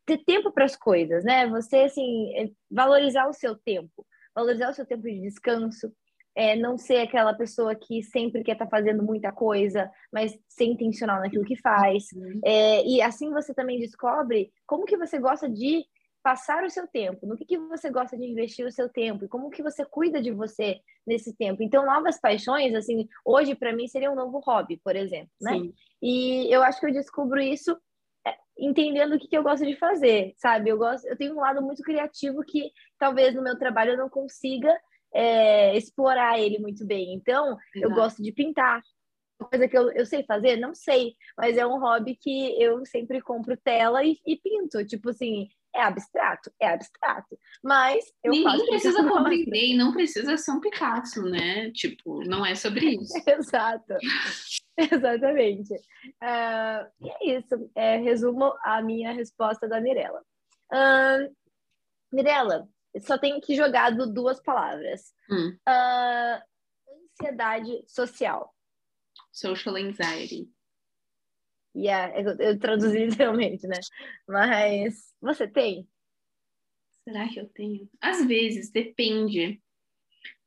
ter tempo para as coisas, né? Você, assim, é, valorizar o seu tempo, valorizar o seu tempo de descanso, é, não ser aquela pessoa que sempre quer estar tá fazendo muita coisa, mas ser intencional naquilo que faz. Uhum. É, e assim você também descobre como que você gosta de passar o seu tempo, no que, que você gosta de investir o seu tempo e como que você cuida de você nesse tempo. Então, novas paixões, assim, hoje para mim seria um novo hobby, por exemplo, né? Sim. E eu acho que eu descubro isso é, entendendo o que, que eu gosto de fazer, sabe? Eu gosto, eu tenho um lado muito criativo que talvez no meu trabalho eu não consiga é, explorar ele muito bem. Então, Exato. eu gosto de pintar. Coisa que eu, eu sei fazer? Não sei, mas é um hobby que eu sempre compro tela e, e pinto. Tipo assim, é abstrato? É abstrato. Mas eu Ninguém precisa compreender e não precisa ser um Picasso, né? Tipo, não é sobre isso. Exato. Exatamente. Uh, e é isso. É, resumo a minha resposta da Mirella. Uh, Mirella, só tenho que jogar duas palavras. Hum. Uh, ansiedade social. Social anxiety. Yeah, eu, eu traduzi literalmente, né? Mas você tem? Será que eu tenho? Às vezes, depende.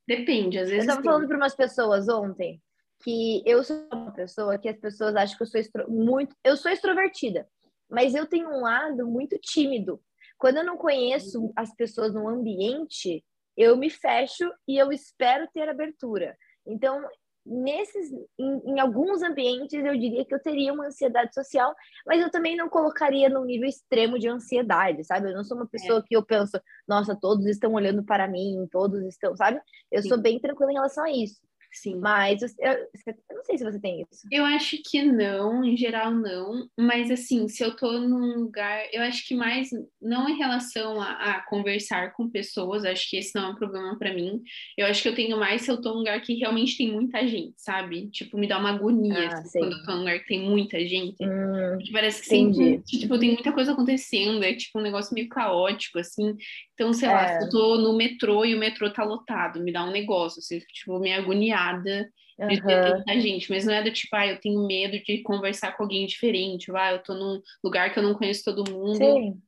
Depende, às vezes. Eu estava falando para umas pessoas ontem que eu sou uma pessoa que as pessoas acham que eu sou extro... muito. Eu sou extrovertida, mas eu tenho um lado muito tímido. Quando eu não conheço as pessoas no ambiente, eu me fecho e eu espero ter abertura. Então, nesses, em, em, alguns ambientes, eu diria que eu teria uma ansiedade social, mas eu também não colocaria num nível extremo de ansiedade, sabe? Eu não sou uma pessoa é. que eu penso, nossa, todos estão olhando para mim, todos estão, sabe? Eu Sim. sou bem tranquila em relação a isso. Sim. Mas eu, eu, não sei se você tem isso. Eu acho que não, em geral não. Mas assim, se eu tô num lugar, eu acho que mais não em relação a, a conversar com pessoas, acho que esse não é um problema para mim. Eu acho que eu tenho mais se eu tô num lugar que realmente tem muita gente, sabe? Tipo, me dá uma agonia ah, assim, quando eu tô num lugar que tem muita gente. Hum, parece que sempre, tipo, tem muita coisa acontecendo, é tipo um negócio meio caótico, assim. Então, sei é. lá, se eu tô no metrô e o metrô tá lotado, me dá um negócio, assim, tipo, me agoniada de uhum. ter tanta gente, mas não é do tipo, ah, eu tenho medo de conversar com alguém diferente, ah, eu tô num lugar que eu não conheço todo mundo. Sim.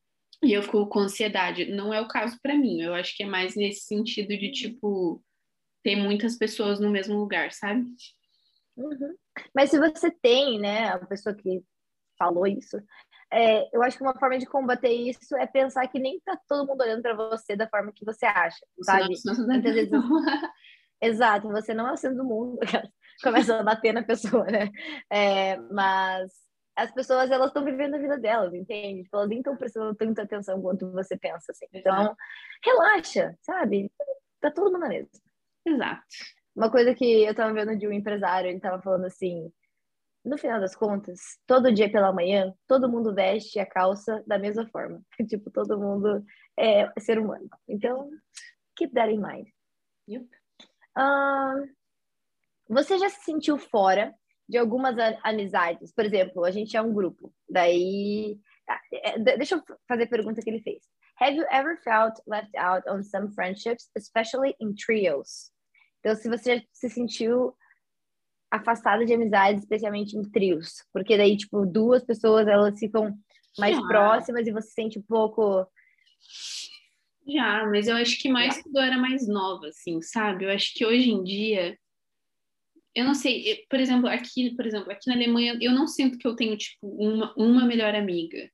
E eu fico com ansiedade. Não é o caso para mim. Eu acho que é mais nesse sentido de, tipo, ter muitas pessoas no mesmo lugar, sabe? Uhum. Mas se você tem, né, a pessoa que falou isso, é, eu acho que uma forma de combater isso é pensar que nem tá todo mundo olhando para você da forma que você acha, sabe? Muitas vezes... Exato, você não é o centro do mundo, começa a bater na pessoa, né? É, mas as pessoas, elas estão vivendo a vida delas, entende? Tipo, elas nem estão prestando tanta atenção quanto você pensa, assim. Então, relaxa, sabe? Tá todo mundo na mesma. Exato. Uma coisa que eu tava vendo de um empresário, ele tava falando assim, no final das contas, todo dia pela manhã, todo mundo veste a calça da mesma forma. tipo, todo mundo é ser humano. Então, keep that in mind. Yep. Uh, você já se sentiu fora de algumas amizades? Por exemplo, a gente é um grupo. Daí. Ah, é, deixa eu fazer a pergunta que ele fez. Have you ever felt left out on some friendships, especially in trios? Então, se você se sentiu afastada de amizades, especialmente em trios, porque daí, tipo, duas pessoas, elas ficam mais Já. próximas e você sente um pouco... Já, mas eu acho que mais quando eu era mais nova, assim, sabe? Eu acho que hoje em dia, eu não sei, eu, por exemplo, aqui, por exemplo, aqui na Alemanha, eu não sinto que eu tenho, tipo, uma, uma melhor amiga,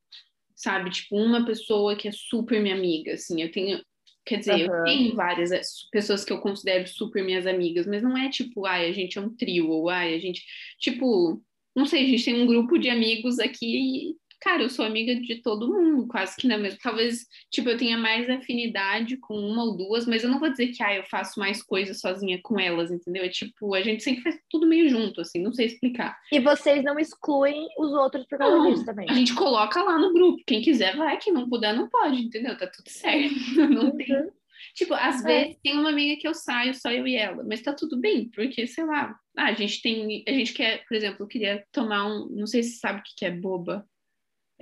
sabe? Tipo, uma pessoa que é super minha amiga, assim, eu tenho, Quer dizer, uhum. eu tenho várias eh, pessoas que eu considero super minhas amigas, mas não é tipo, ai, a gente é um trio, ou ai, a gente. Tipo, não sei, a gente tem um grupo de amigos aqui cara, eu sou amiga de todo mundo, quase que na mesma. Talvez, tipo, eu tenha mais afinidade com uma ou duas, mas eu não vou dizer que, ah, eu faço mais coisas sozinha com elas, entendeu? É tipo, a gente sempre faz tudo meio junto, assim, não sei explicar. E vocês não excluem os outros por causa disso também? A gente coloca lá no grupo. Quem quiser vai, quem não puder não pode, entendeu? Tá tudo certo. Não uhum. tem. Tipo, às é. vezes tem uma amiga que eu saio, só eu e ela, mas tá tudo bem, porque, sei lá, ah, a gente tem. A gente quer, por exemplo, eu queria tomar um. Não sei se sabe o que é boba.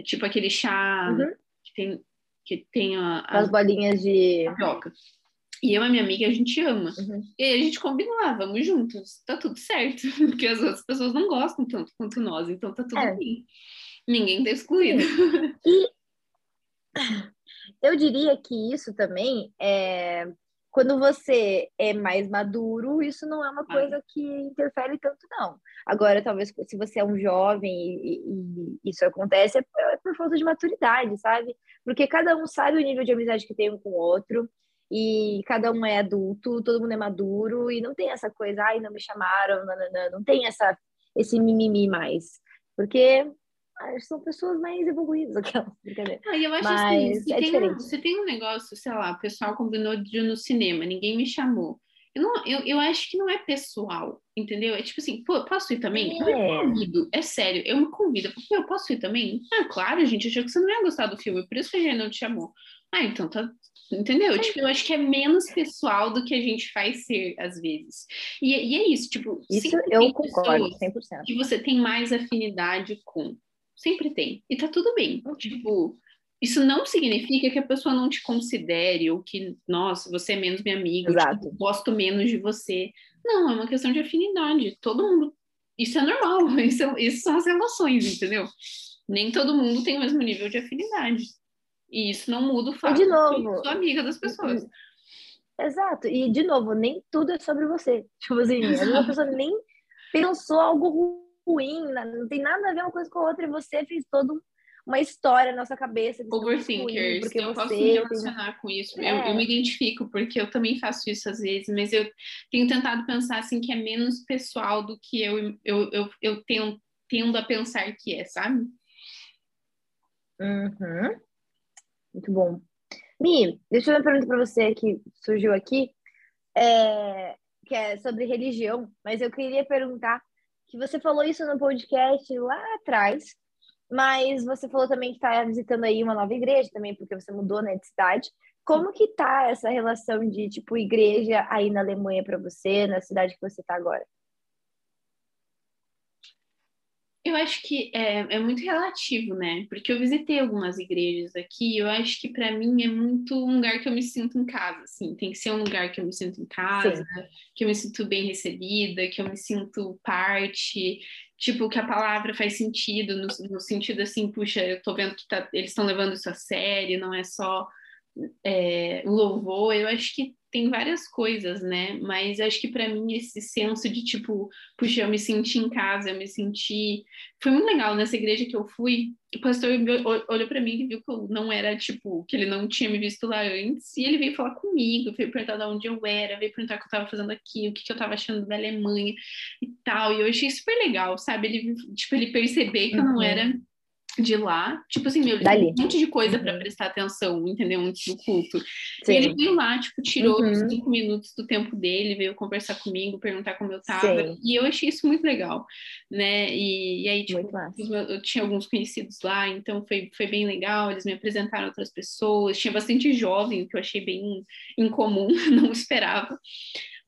É tipo aquele chá uhum. que tem, que tem a, a, as bolinhas de tapioca. E eu e minha amiga, a gente ama. Uhum. E aí a gente combinou, ah, vamos juntos, tá tudo certo. Porque as outras pessoas não gostam tanto quanto nós, então tá tudo é. bem. Ninguém tá excluído. E eu diria que isso também é quando você é mais maduro, isso não é uma coisa que interfere tanto, não. Agora, talvez se você é um jovem e, e isso acontece, é, é por falta de maturidade, sabe? Porque cada um sabe o nível de amizade que tem um com o outro, e cada um é adulto, todo mundo é maduro, e não tem essa coisa, ai, não me chamaram, não, não, não, não tem essa, esse mimimi mais. Porque são pessoas mais evoluídas, aquela brincadeira. Ah, eu acho assim, Mas assim, é diferente. Um, você tem um negócio, sei lá, o pessoal combinou de ir no cinema, ninguém me chamou. Eu, não, eu, eu acho que não é pessoal, entendeu? É tipo assim, pô, posso ir também? É. Eu me convido, é sério, eu me convido. Pô, eu posso ir também? Ah, claro, gente, achou que você não ia gostar do filme, por isso que a gente não te chamou. Ah, então tá, Entendeu? Tipo, eu acho que é menos pessoal do que a gente faz ser, às vezes. E, e é isso, tipo... Isso eu concordo, 100%. Que você tem mais afinidade com. Sempre tem. E tá tudo bem. Uhum. Tipo, isso não significa que a pessoa não te considere ou que, nossa, você é menos minha amiga, Exato. Tipo, gosto menos de você. Não, é uma questão de afinidade. Todo mundo. Isso é normal. Isso, é, isso são as relações, entendeu? Nem todo mundo tem o mesmo nível de afinidade. E isso não muda o fato de novo, que eu sou amiga das pessoas. Exato. E, de novo, nem tudo é sobre você. Tipo assim, a pessoa nem pensou algo ruim, não tem nada a ver uma coisa com a outra, e você fez todo uma história na nossa cabeça. Overthinkers, porque eu posso me relacionar com isso. É. Eu, eu, me identifico, porque eu também faço isso às vezes, mas eu tenho tentado pensar assim que é menos pessoal do que eu, eu, eu, eu tenho, tendo a pensar que é, sabe? Uhum. Muito bom. Mi, deixa eu fazer uma pergunta para você que surgiu aqui, é, que é sobre religião, mas eu queria perguntar que você falou isso no podcast lá atrás, mas você falou também que está visitando aí uma nova igreja também, porque você mudou né, de cidade. Como que tá essa relação de, tipo, igreja aí na Alemanha para você, na cidade que você está agora? Eu acho que é, é, muito relativo, né? Porque eu visitei algumas igrejas aqui, eu acho que para mim é muito um lugar que eu me sinto em casa, assim. Tem que ser um lugar que eu me sinto em casa, Sim. que eu me sinto bem recebida, que eu me sinto parte, tipo, que a palavra faz sentido, no, no sentido assim, puxa, eu tô vendo que tá, eles estão levando isso a sério, não é só é, louvor. Eu acho que tem várias coisas, né? Mas acho que para mim esse senso de tipo, puxa, eu me senti em casa, eu me senti. Foi muito legal nessa igreja que eu fui. O pastor olhou para mim e viu que eu não era, tipo, que ele não tinha me visto lá antes. E ele veio falar comigo, veio perguntar de onde eu era, veio perguntar o que eu estava fazendo aqui, o que, que eu estava achando da Alemanha e tal. E eu achei super legal, sabe? Ele, tipo, ele perceber que eu não uhum. era de lá, tipo assim, meu, Dali. um monte de coisa para Uhum. prestar atenção, entendeu? Antes do culto. E Sim. ele veio lá, tipo, tirou Uhum. cinco minutos do tempo dele, veio conversar comigo, perguntar como eu tava. Sim. E eu achei isso muito legal, né? E, e aí, tipo, meus- eu tinha alguns conhecidos lá, então foi, foi bem legal. Eles me apresentaram outras pessoas. Tinha bastante jovem, o que eu achei bem incomum, não esperava.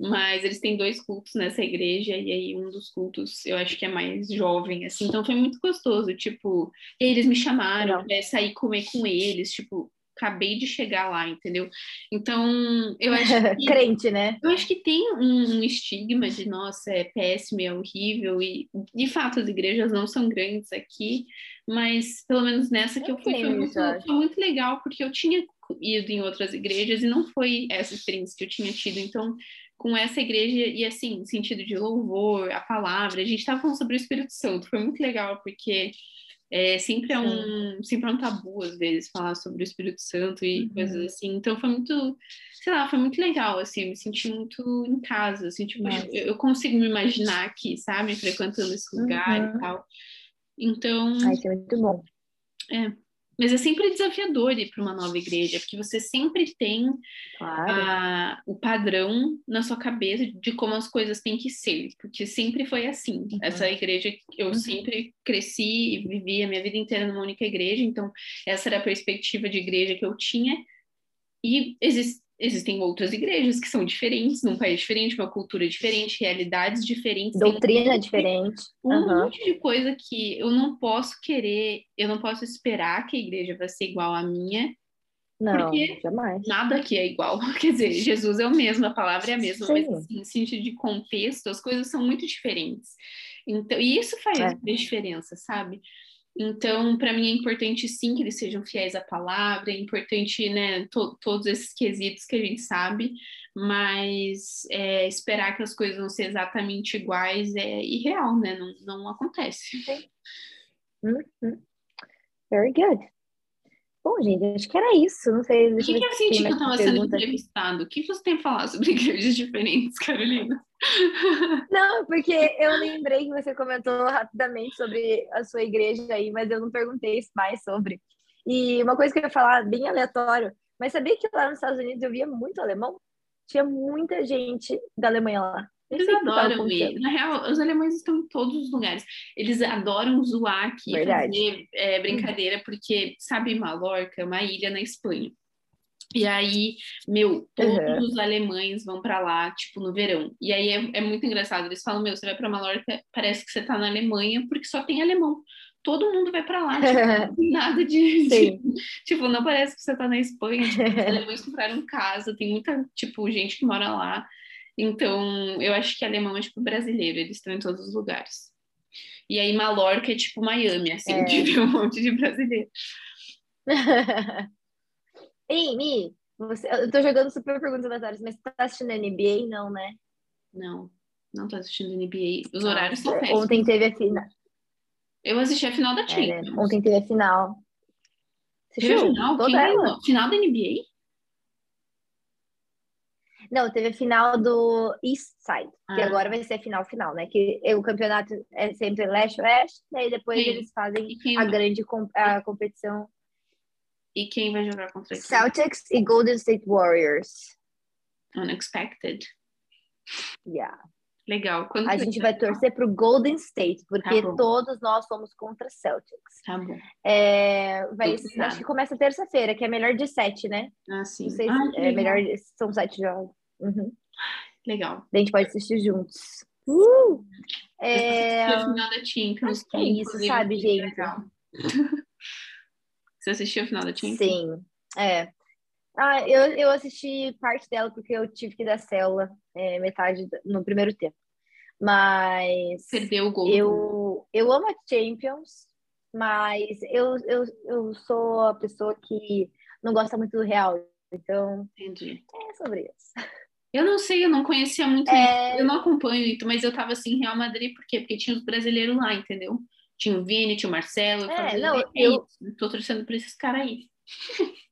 Mas eles têm dois cultos nessa igreja, e aí um dos cultos eu acho que é mais jovem, assim. Então foi muito gostoso, tipo. Eles me chamaram pra sair comer com eles, tipo. Acabei de chegar lá, entendeu? Então, eu acho que Crente, né? eu acho que tem um, um estigma de, nossa, é péssimo, é horrível, e de fato as igrejas não são grandes aqui, mas pelo menos nessa que eu, Eu fui foi muito, foi muito legal, porque eu tinha ido em outras igrejas e não foi essa experiência que eu tinha tido, então com essa igreja, e assim, sentido de louvor, a palavra, a gente estava falando sobre o Espírito Santo, foi muito legal, porque é, sempre, é um, sempre é um tabu, às vezes, falar sobre o Espírito Santo e Uhum. coisas assim. Então, foi muito, sei lá, foi muito legal, assim, eu me senti muito em casa, assim, tipo, eu, eu consigo me imaginar aqui, sabe, frequentando esse lugar Uhum. e tal. Então, Ai, isso é muito bom. Mas é sempre desafiador ir para uma nova igreja, porque você sempre tem Claro. a- o padrão na sua cabeça de como as coisas têm que ser, porque sempre foi assim. Uhum. Essa igreja, eu Uhum. sempre cresci e vivi a minha vida inteira numa única igreja, então essa era a perspectiva de igreja que eu tinha. E exis- existem outras igrejas que são diferentes, num país diferente, uma cultura diferente, realidades diferentes. Doutrina diferente. um Aham. monte de coisa que eu não posso querer, eu não posso esperar que a igreja vai ser igual à minha, Não, Porque- jamais. nada aqui é igual. Quer dizer, Jesus é o mesmo, a palavra é a mesma, mas Sim. assim, em sentido de contexto, as coisas são muito diferentes. Então, e isso faz É. diferença, sabe? Então, para mim é importante sim que eles sejam fiéis à palavra, é importante, né, to- todos esses quesitos que a gente sabe, mas é, esperar que as coisas vão ser exatamente iguais é irreal, né? Não, não acontece. Uhum. Very good. Bom, gente, acho que era isso. Não sei. O que, que eu senti que eu estava sendo entrevistado? O que você tem a falar sobre igrejas diferentes, Carolina? Não, porque eu lembrei que você comentou rapidamente sobre a sua igreja aí, mas eu não perguntei mais sobre. E uma coisa que eu ia falar, bem aleatório, mas sabia que lá nos Estados Unidos eu via muito alemão? Tinha muita gente da Alemanha lá. Eles adoram ir. Na real, os alemães estão em todos os lugares. Eles adoram zoar aqui, Verdade. fazer é, brincadeira, porque, sabe, Mallorca é uma ilha na Espanha. E aí, meu, todos Uhum. os alemães vão pra lá, tipo, no verão. E aí é, é muito engraçado. Eles falam, meu, você vai pra Mallorca, parece que você tá na Alemanha, porque só tem alemão. Todo mundo vai pra lá, tipo, nada de, de-. Tipo, não parece que você tá na Espanha. Tipo, os alemães compraram casa, tem muita, tipo, gente que mora lá. Então, eu acho que alemão é tipo brasileiro, eles estão em todos os lugares. E aí, Mallorca é tipo Miami, assim, É. de ver um monte de brasileiro. Ei, Mi, você, eu tô jogando super perguntas aleatórias, mas você tá assistindo NBA? Não, né? Não, não tô assistindo NBA. Os Não. horários são péssimos. Ontem teve a final. Eu assisti a final da É, Champions. né? Ontem teve a final. Teve a final? Toda Quem ela? ganhou? Final da NBA? Não, teve a final do East Side, que Ah. agora vai ser a final final, né? Que o campeonato é sempre leste-oeste, daí depois Sim. eles fazem E quem, a grande a competição e quem vai jogar contra quem? Celtics e Golden State Warriors. Unexpected. Yeah. Legal. Quando A gente vai torcer pro Golden State, porque Tá todos nós somos contra Celtics. Tá bom. É, vai, acho que começa terça-feira, que é melhor de sete, né? Ah, sim. Não sei Ah, é legal. melhor, são sete jogos. Uhum. Legal. A gente pode assistir juntos. Uh! É, acho que é isso, sabe, foi gente? legal. Você assistiu a final da Champions? Sim, é. Ah, eu, eu assisti parte dela porque eu tive que dar célula é, metade no primeiro tempo. Mas Perdeu o gol. eu, eu amo a Champions, mas eu, eu, eu sou a pessoa que não gosta muito do Real. Então, Entendi. é sobre isso. Eu não sei, eu não conhecia muito É. Eu não acompanho muito, mas eu tava assim, Real Madrid, por quê? Porque tinha os brasileiros lá, entendeu? Tinha o Vini, tinha o Marcelo. Eu É, falei, não, eu- isso, tô torcendo pra esses caras aí.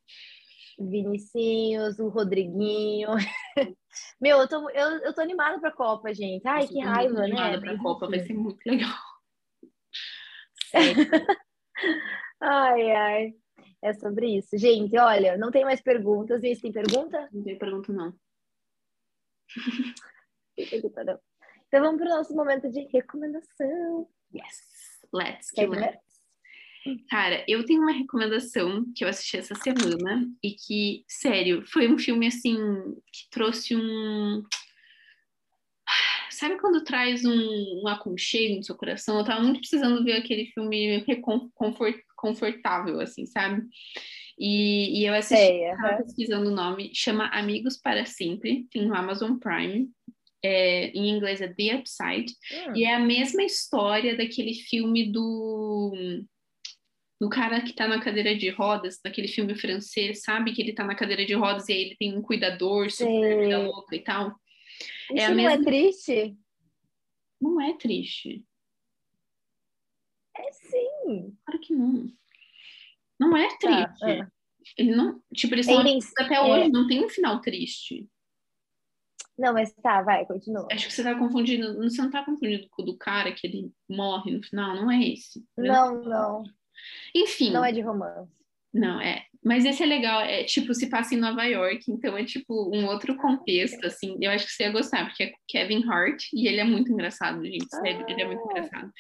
Vinicinhos, o Rodriguinho. Meu, eu tô, eu, eu tô animada pra Copa, gente. Ai, que eu raiva, animada né? Pra Mas, Copa, vai ser muito legal. Ai, ai. É sobre isso. Gente, olha, não tem mais perguntas. Se tem pergunta? Não tem pergunta, não. Então vamos para o nosso momento de recomendação. Yes, let's get it. Cara, eu tenho uma recomendação que eu assisti essa semana e que, sério, foi um filme assim que trouxe um. Sabe quando traz um, um aconchego no seu coração? Eu tava muito precisando ver aquele filme confort, confortável, assim, sabe? E, e eu assisti, Sei, tava pesquisando o nome, chama Amigos para Sempre, tem no Amazon Prime. É, em inglês é The Upside, hum. e é a mesma história daquele filme do no cara que tá na cadeira de rodas, daquele filme francês, sabe? Que ele tá na cadeira de rodas e aí ele tem um cuidador super vida louca e tal. É Isso é não é mesma... é triste? Não é triste. É sim. Claro que não. Não é tá, triste. É. Ele não, tipo, eles são eles, até é... hoje, não tem um final triste. Não, mas tá, vai, continua. Acho que você tá confundindo, você não tá confundindo com o do cara que ele morre no final, não é esse. Não, não. Enfim. Não é de romance. Não, é. Mas esse é legal, é tipo, se passa em Nova York, então é tipo um outro contexto, assim. Eu acho que você ia gostar, porque é Kevin Hart e ele é muito engraçado, gente. Ah. ele é muito ah. engraçado.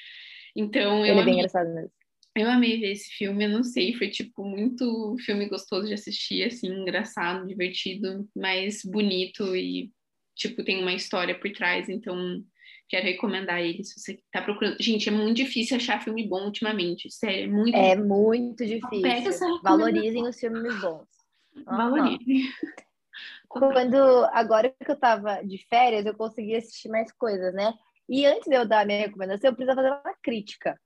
Então, eu. Ele é bem engraçado mesmo. Eu amei ver esse filme, eu não sei, foi tipo muito filme gostoso de assistir, assim, engraçado, divertido, mas bonito e tipo tem uma história por trás, então quero recomendar ele se você tá procurando. Gente, é muito difícil achar filme bom ultimamente, sério, é muito É difícil. muito difícil. Valorizem os filmes bons. Valorizem. Quando agora que eu tava de férias, eu consegui assistir mais coisas, né? E antes de eu dar a minha recomendação, eu preciso fazer uma crítica.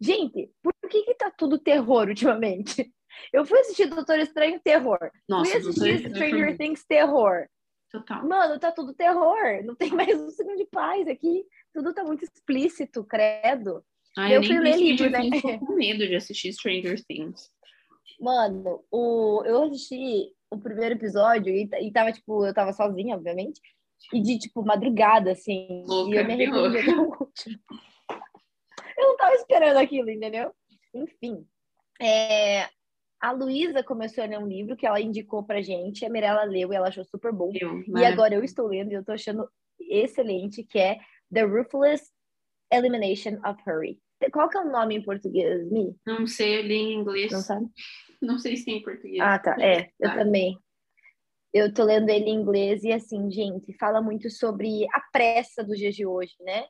Gente, por que que tá tudo terror ultimamente? Eu fui assistir Doutor Estranho terror. Nossa, fui assistir Stranger Things terror. Total. Mano, tá tudo terror. Não tem mais um segundo de paz aqui. Tudo tá muito explícito, credo. Ai, eu, fui ler livro, né? Eu com medo de assistir Stranger Things. Mano, o... eu assisti o primeiro episódio e, e tava, tipo, eu tava sozinha, obviamente. E de, tipo, madrugada, assim. Louca, e eu me arrependi. Eu não tava esperando aquilo, entendeu? Enfim. É, a Luísa começou a ler um livro que ela indicou pra gente, a Mirella leu e ela achou super bom. Eu, e agora eu estou lendo e eu tô achando excelente, que é The Ruthless Elimination of Hurry. Qual que é o nome em português, Mi? Não sei, eu li em inglês. Não sabe? Não sei se tem em português. Ah, tá. É, eu também. Eu tô lendo ele em inglês e assim, gente, fala muito sobre a pressa dos dias de hoje, né?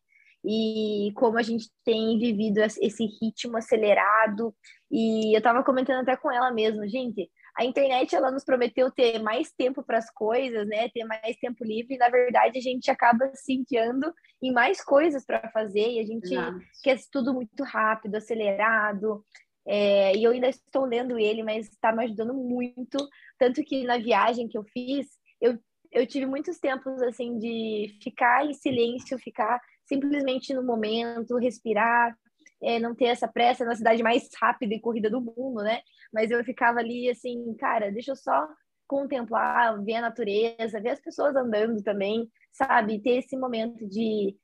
e como a gente tem vivido esse ritmo acelerado. E eu estava comentando até com ela mesmo, gente, a internet ela nos prometeu ter mais tempo para as coisas, né? Ter mais tempo livre, e na verdade a gente acaba se enfiando em mais coisas para fazer e a gente Exato. quer tudo muito rápido, acelerado. É, e eu ainda estou lendo ele, mas está me ajudando muito. Tanto que na viagem que eu fiz, eu, eu tive muitos tempos assim de ficar em silêncio, ficar simplesmente no momento, respirar, é, não ter essa pressa na cidade mais rápida e corrida do mundo, né? Mas eu ficava ali assim, cara, deixa eu só contemplar, ver a natureza, ver as pessoas andando também, sabe? Ter esse momento de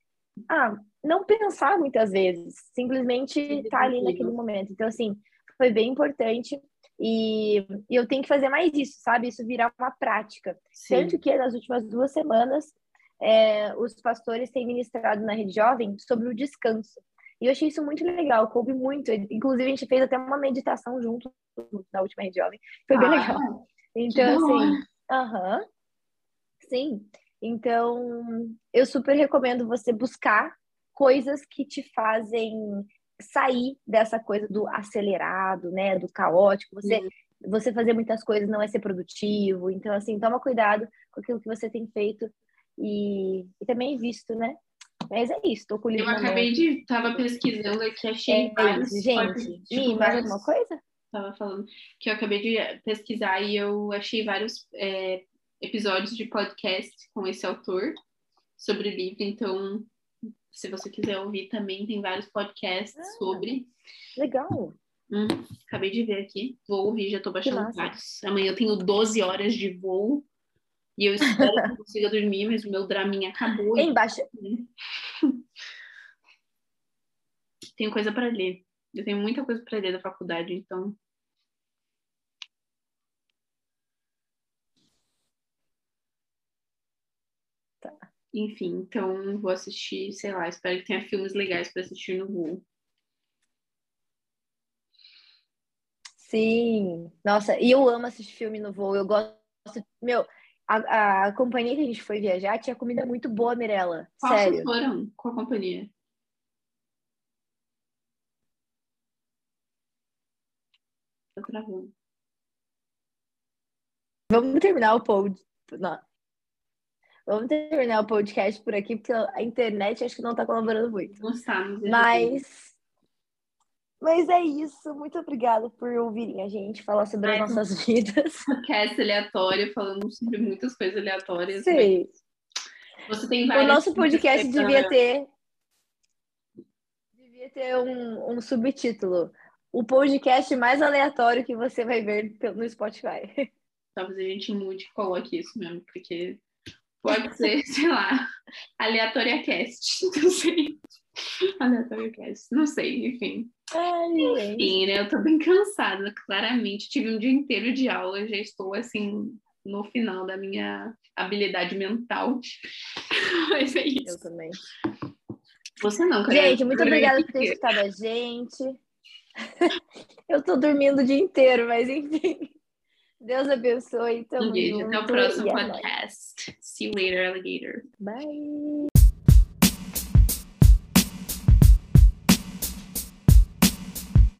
ah, não pensar muitas vezes, simplesmente estar tá ali naquele momento. Então, assim, foi bem importante e, e, eu tenho que fazer mais isso, sabe? Isso virar uma prática. Sim. Tanto que nas últimas duas semanas é, os pastores têm ministrado na Rede Jovem sobre o descanso. E eu achei isso muito legal, coube muito. Inclusive, a gente fez até uma meditação junto na última Rede Jovem. Foi bem ah, legal. Então, assim, aham. Uh -huh, sim. Então, eu super recomendo você buscar coisas que te fazem sair dessa coisa do acelerado, né, do caótico. Você você fazer muitas coisas não é ser produtivo. Então, assim, toma cuidado com aquilo que você tem feito e, e também visto, né? Mas é isso, tô com o livro. Eu acabei de. Tava pesquisando aqui, achei é, vários. Gente, tipo, mais alguma coisa? Tava falando que eu acabei de pesquisar e eu achei vários é, episódios de podcast com esse autor sobre o livro, então se você quiser ouvir também, tem vários podcasts ah, sobre. Legal. Hum, acabei de ver aqui. Vou ouvir, já tô baixando vários. Amanhã eu tenho 12 horas de voo. E eu espero que eu consiga dormir, mas o meu draminha acabou. Embaixo. Tenho coisa para ler. Eu tenho muita coisa para ler da faculdade, então. Tá. Enfim, então vou assistir, sei lá, espero que tenha filmes legais para assistir no voo. Sim, nossa, e eu amo assistir filme no voo. Eu gosto, meu, a, a companhia que a gente foi viajar tinha comida muito boa, Mirella. Qual Sério. foram? Qual a companhia? Tô travando. Vamos terminar o pod. Não. Vamos terminar o podcast por aqui, porque a internet acho que não tá colaborando muito. Não está, Mas. Mas é isso. Muito obrigada por ouvirem a gente falar sobre as Ai, nossas vidas. podcast aleatório, falando sobre muitas coisas aleatórias. Sim. Você tem O nosso podcast devia ter. Devia ter um, um subtítulo. O podcast mais aleatório que você vai ver no Spotify. Talvez a gente mude e coloque isso mesmo, porque pode ser, sei lá, aleatória cast. Não sei. Aleatória cast. Não sei, enfim. Ai. Enfim, né? Eu tô bem cansada, claramente. Tive um dia inteiro de aula, já estou assim no final da minha habilidade mental. Mas é Eu isso. também. Você não, cara. Gente, muito obrigada por ter escutado a gente. Eu tô dormindo o dia inteiro, mas enfim. Deus abençoe. Tamo Um beijo, até o junto próximo é podcast. See you later, alligator. Bye.